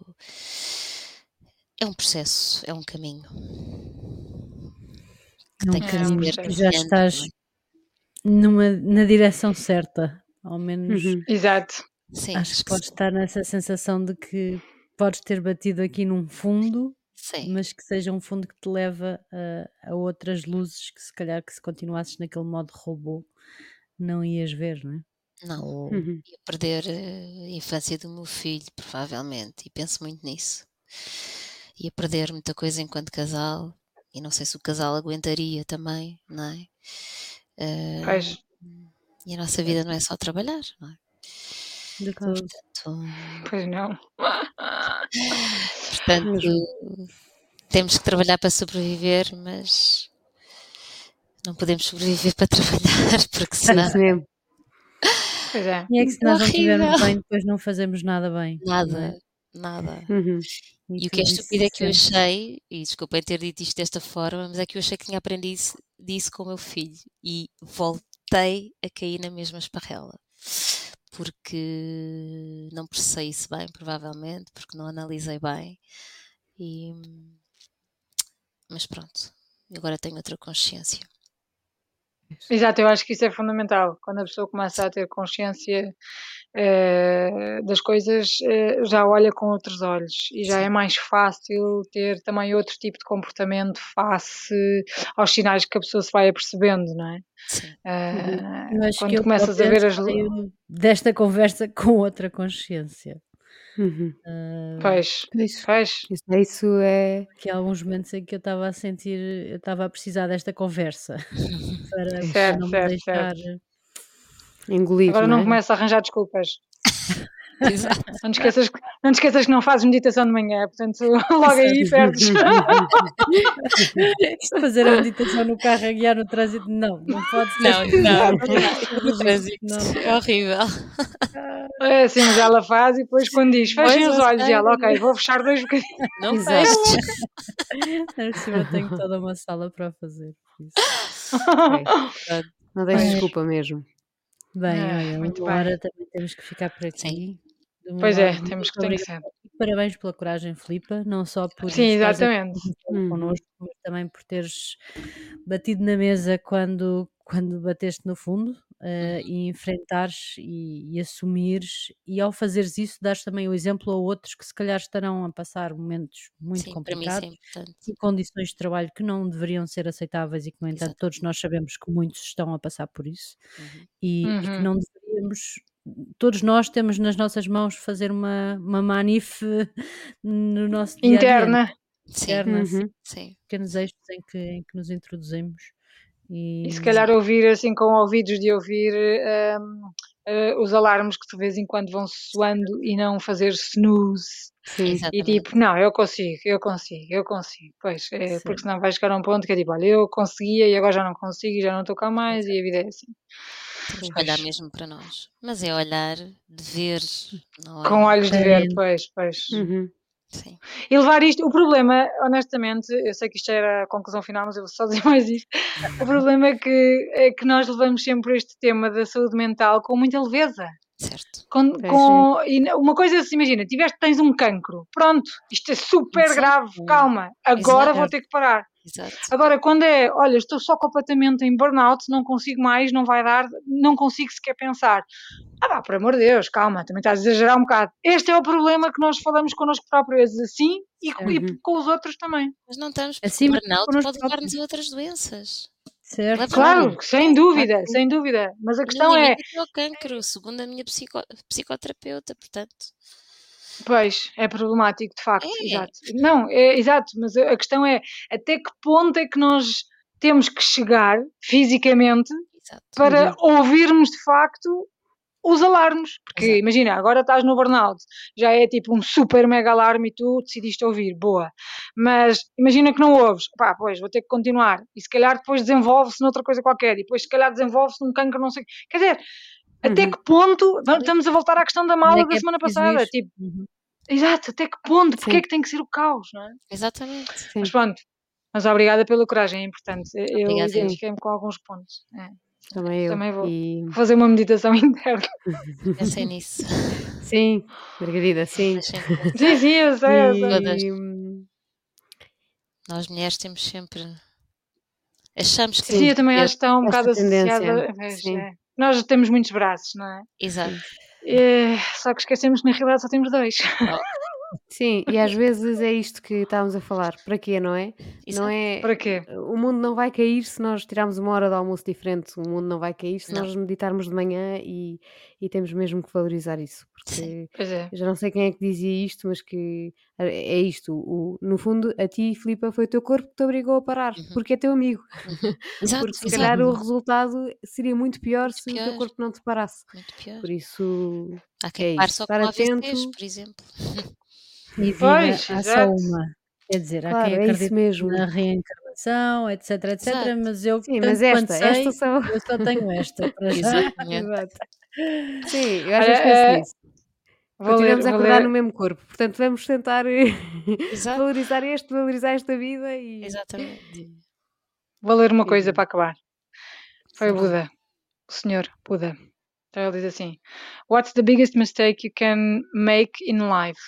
é um processo, é um caminho. Que é um caminho que já estás numa, na direção certa. Ao menos uhum. Exato. Sim, acho que podes estar nessa sensação de que podes ter batido aqui num fundo, Sim. mas que seja um fundo que te leva a, a, outras luzes que se calhar que se continuasses naquele modo robô não ias ver, não é? Não, uhum. ia perder a infância do meu filho, provavelmente, e penso muito nisso. Ia perder muita coisa enquanto casal, e não sei se o casal aguentaria também, não é? Uh, pois. E a nossa vida não é só trabalhar, não é? De todo. Pois não. Portanto, temos que trabalhar para sobreviver, mas não podemos sobreviver para trabalhar, porque senão. É pois é. E é que se nós não estivermos bem, depois não fazemos nada bem. Nada, nada. Uhum. E, e o que é estúpido é que eu achei, e desculpem ter dito isto desta forma, mas é que eu achei que tinha aprendido disso com o meu filho e volto voltei a cair na mesma esparrela. Porque não processei isso bem, provavelmente, porque não analisei bem. E... Mas pronto, agora tenho outra consciência. Exato, eu acho que isso é fundamental. Quando a pessoa começa a ter consciência uh, das coisas, uh, já olha com outros olhos e já Sim. é mais fácil ter também outro tipo de comportamento face aos sinais que a pessoa se vai apercebendo, não é? Sim. Uh, quando começas a ver as. Desta conversa com outra consciência. Uhum. Uh, pois, isso, pois. Isso, isso é. Que há alguns momentos em que eu estava a sentir, eu estava a precisar desta conversa para, certo, não certo, me deixar certo. engolir. Agora não, não é? começa a arranjar desculpas. Exato. Não te, esqueças, que, não te esqueças que não fazes meditação de manhã, portanto, logo aí perdes. fazer a meditação no carro a guiar no trânsito, não, não pode ser. Não, não, trânsito, não. é horrível. É assim, mas ela faz e depois quando diz, fechem os olhos, e ela, ok, vou fechar dois bocadinhos. Não feches. eu tenho toda uma sala para fazer. Okay. Não deixes desculpa mesmo. Bem, ah, olha, muito agora também temos que ficar por aqui. Sim. Pois é, temos que ter sempre. Parabéns pela coragem, Filipa, não só por Sim, exatamente. Hum. connosco, mas também por teres batido na mesa quando, quando bateste no fundo uh, e enfrentares e, e, assumires, e ao fazeres isso, dares também o exemplo a outros que se calhar estarão a passar momentos muito Sim, complicados e condições de trabalho que não deveriam ser aceitáveis e que, no entanto, Exatamente. todos nós sabemos que muitos estão a passar por isso uhum. E, uhum. e, que uhum. não deveríamos. Todos nós temos nas nossas mãos fazer uma, uma manif no nosso dia interna. Interna, sim, uhum. sim. pequenos eixos em que, em que nos introduzimos e... e se calhar ouvir assim com ouvidos de ouvir um, uh, eh, os alarmes que de vez em quando vão soando e não fazer snooze. Sim, e tipo, não, eu consigo, eu consigo, eu consigo. Pois, é, porque senão vai chegar a um ponto que é tipo, olha, eu conseguia e agora já não consigo e já não estou cá mais Exato. e a vida é assim. Temos que olhar mesmo para nós. Mas é olhar de ver. É? Com olhos de ver, pois, pois. Uhum. Sim. E levar isto, o problema, honestamente, eu sei que isto era a conclusão final, mas eu vou só dizer mais isto. O problema é que, é que nós levamos sempre este tema da saúde mental com muita leveza. Certo. Com, com, e uma coisa é se imagina, tiveste, tens um cancro, pronto, isto é super Sim. grave, calma, agora Exato. vou ter que parar. Exato. Agora, quando é, olha, estou só completamente em burnout, não consigo mais, não vai dar, não consigo sequer pensar. Ah, pá, por amor de Deus, calma, também estás a exagerar um bocado. Este é o problema que nós falamos connosco próprios, assim e, uhum. e com os outros também. Mas não estamos, assim, burnout pode levar-nos a outras doenças. Certo. Claro, sem dúvida, sem dúvida. Mas a questão é. é o cancro, segundo a minha psico, psicoterapeuta, portanto. Pois, é problemático, de facto, é. exato. Não, é exato, mas a questão é até que ponto é que nós temos que chegar fisicamente exato. para uhum. ouvirmos de facto os alarmes, porque Exato. imagina, agora estás no burnout, já é tipo um super mega alarme e tu decidiste ouvir, boa. Mas imagina que não ouves, pá, pois vou ter que continuar. E se calhar depois desenvolve-se noutra coisa qualquer, e depois se calhar desenvolve-se num cancro, não sei. Quer dizer, uhum. até que ponto, estamos a voltar à questão da mala da é semana passada, tipo, uhum. exato, até que ponto, porque é que tem que ser o caos, não é? Exatamente. Sim. Mas pronto, mas obrigada pela coragem, é importante. Eu identifiquei-me com alguns pontos. É. Também eu. Também vou e... fazer uma meditação interna. Pensei nisso. Sim, Margarida, sim. sim, sim, eu sei, eu sei. E... Nós mulheres temos sempre. Achamos que. Sim, eu também acho que está um bocado associada. É. Nós temos muitos braços, não é? Exato. É, só que esquecemos que na realidade só temos dois. Sim, e às vezes é isto que estávamos a falar. Para quê, não é? Não é Para quê? o mundo não vai cair se nós tirarmos uma hora de almoço diferente. O mundo não vai cair se Não. nós meditarmos de manhã e, e temos mesmo que valorizar isso. Sim, Porque pois é. eu já não sei quem é que dizia isto, mas que é isto. O, no fundo, a ti, Filipa, foi o teu corpo que te obrigou a parar, Uhum, porque é teu amigo. Exato, Porque se calhar o resultado seria muito pior se o teu corpo não te parasse. muito pior. Por isso, Há quem é pare só estar com atento. por exemplo. E vida Pois, há só uma. Quer dizer, há quem é isso mesmo. na reencarnação, etc, etc, Exato. mas eu, Sim, mas esta, sei, esta são. eu só tenho esta para já. Exato. Sim, eu às vezes penso nisso. Continuamos a acordar ler. no mesmo corpo, portanto vamos tentar valorizar este, valorizar esta vida e. Exatamente. Vou ler uma coisa para acabar. Foi o Buda, o senhor Buda. Então ele diz assim: What's the biggest mistake you can make in life?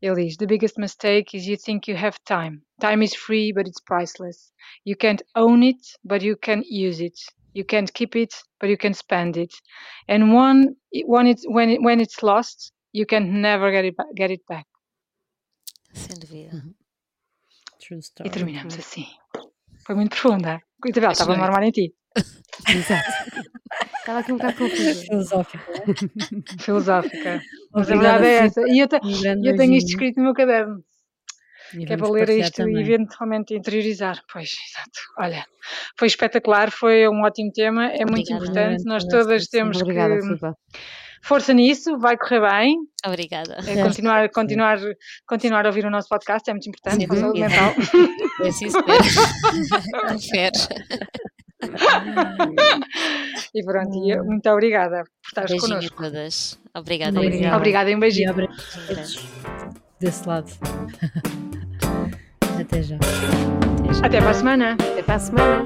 Ele diz: The biggest mistake is you think you have time. Time is free, but it's priceless. You can't own it, but you can use it. You can't keep it, but you can spend it. And one, when it's when it, when it's lost, you can never get it get it back. Sem dúvida. Uhum. True story. E terminamos assim. Foi muito profunda. Isabel, estava a armar em ti. Exato. Estava aqui um bocado confusa. Filosófica. Filosófica. A verdade é essa. E eu, te, eu tenho isto escrito no meu caderno. E que é para ler isto também. e eventualmente interiorizar. Pois, exato. Olha, foi espetacular, foi um ótimo tema, é muito Obrigada, importante. Nós todas temos Obrigada, que. Obrigada, força nisso, vai correr bem. Obrigada. É continuar, continuar, continuar a ouvir o nosso podcast é muito importante para a saúde mental. É assim espero. e pronto, e muito obrigada por estares connosco. todas. Obrigada. Obrigada, obrigada e um beijinho. Desse lado. Até já. Até, já. Até para a semana. Até para a semana.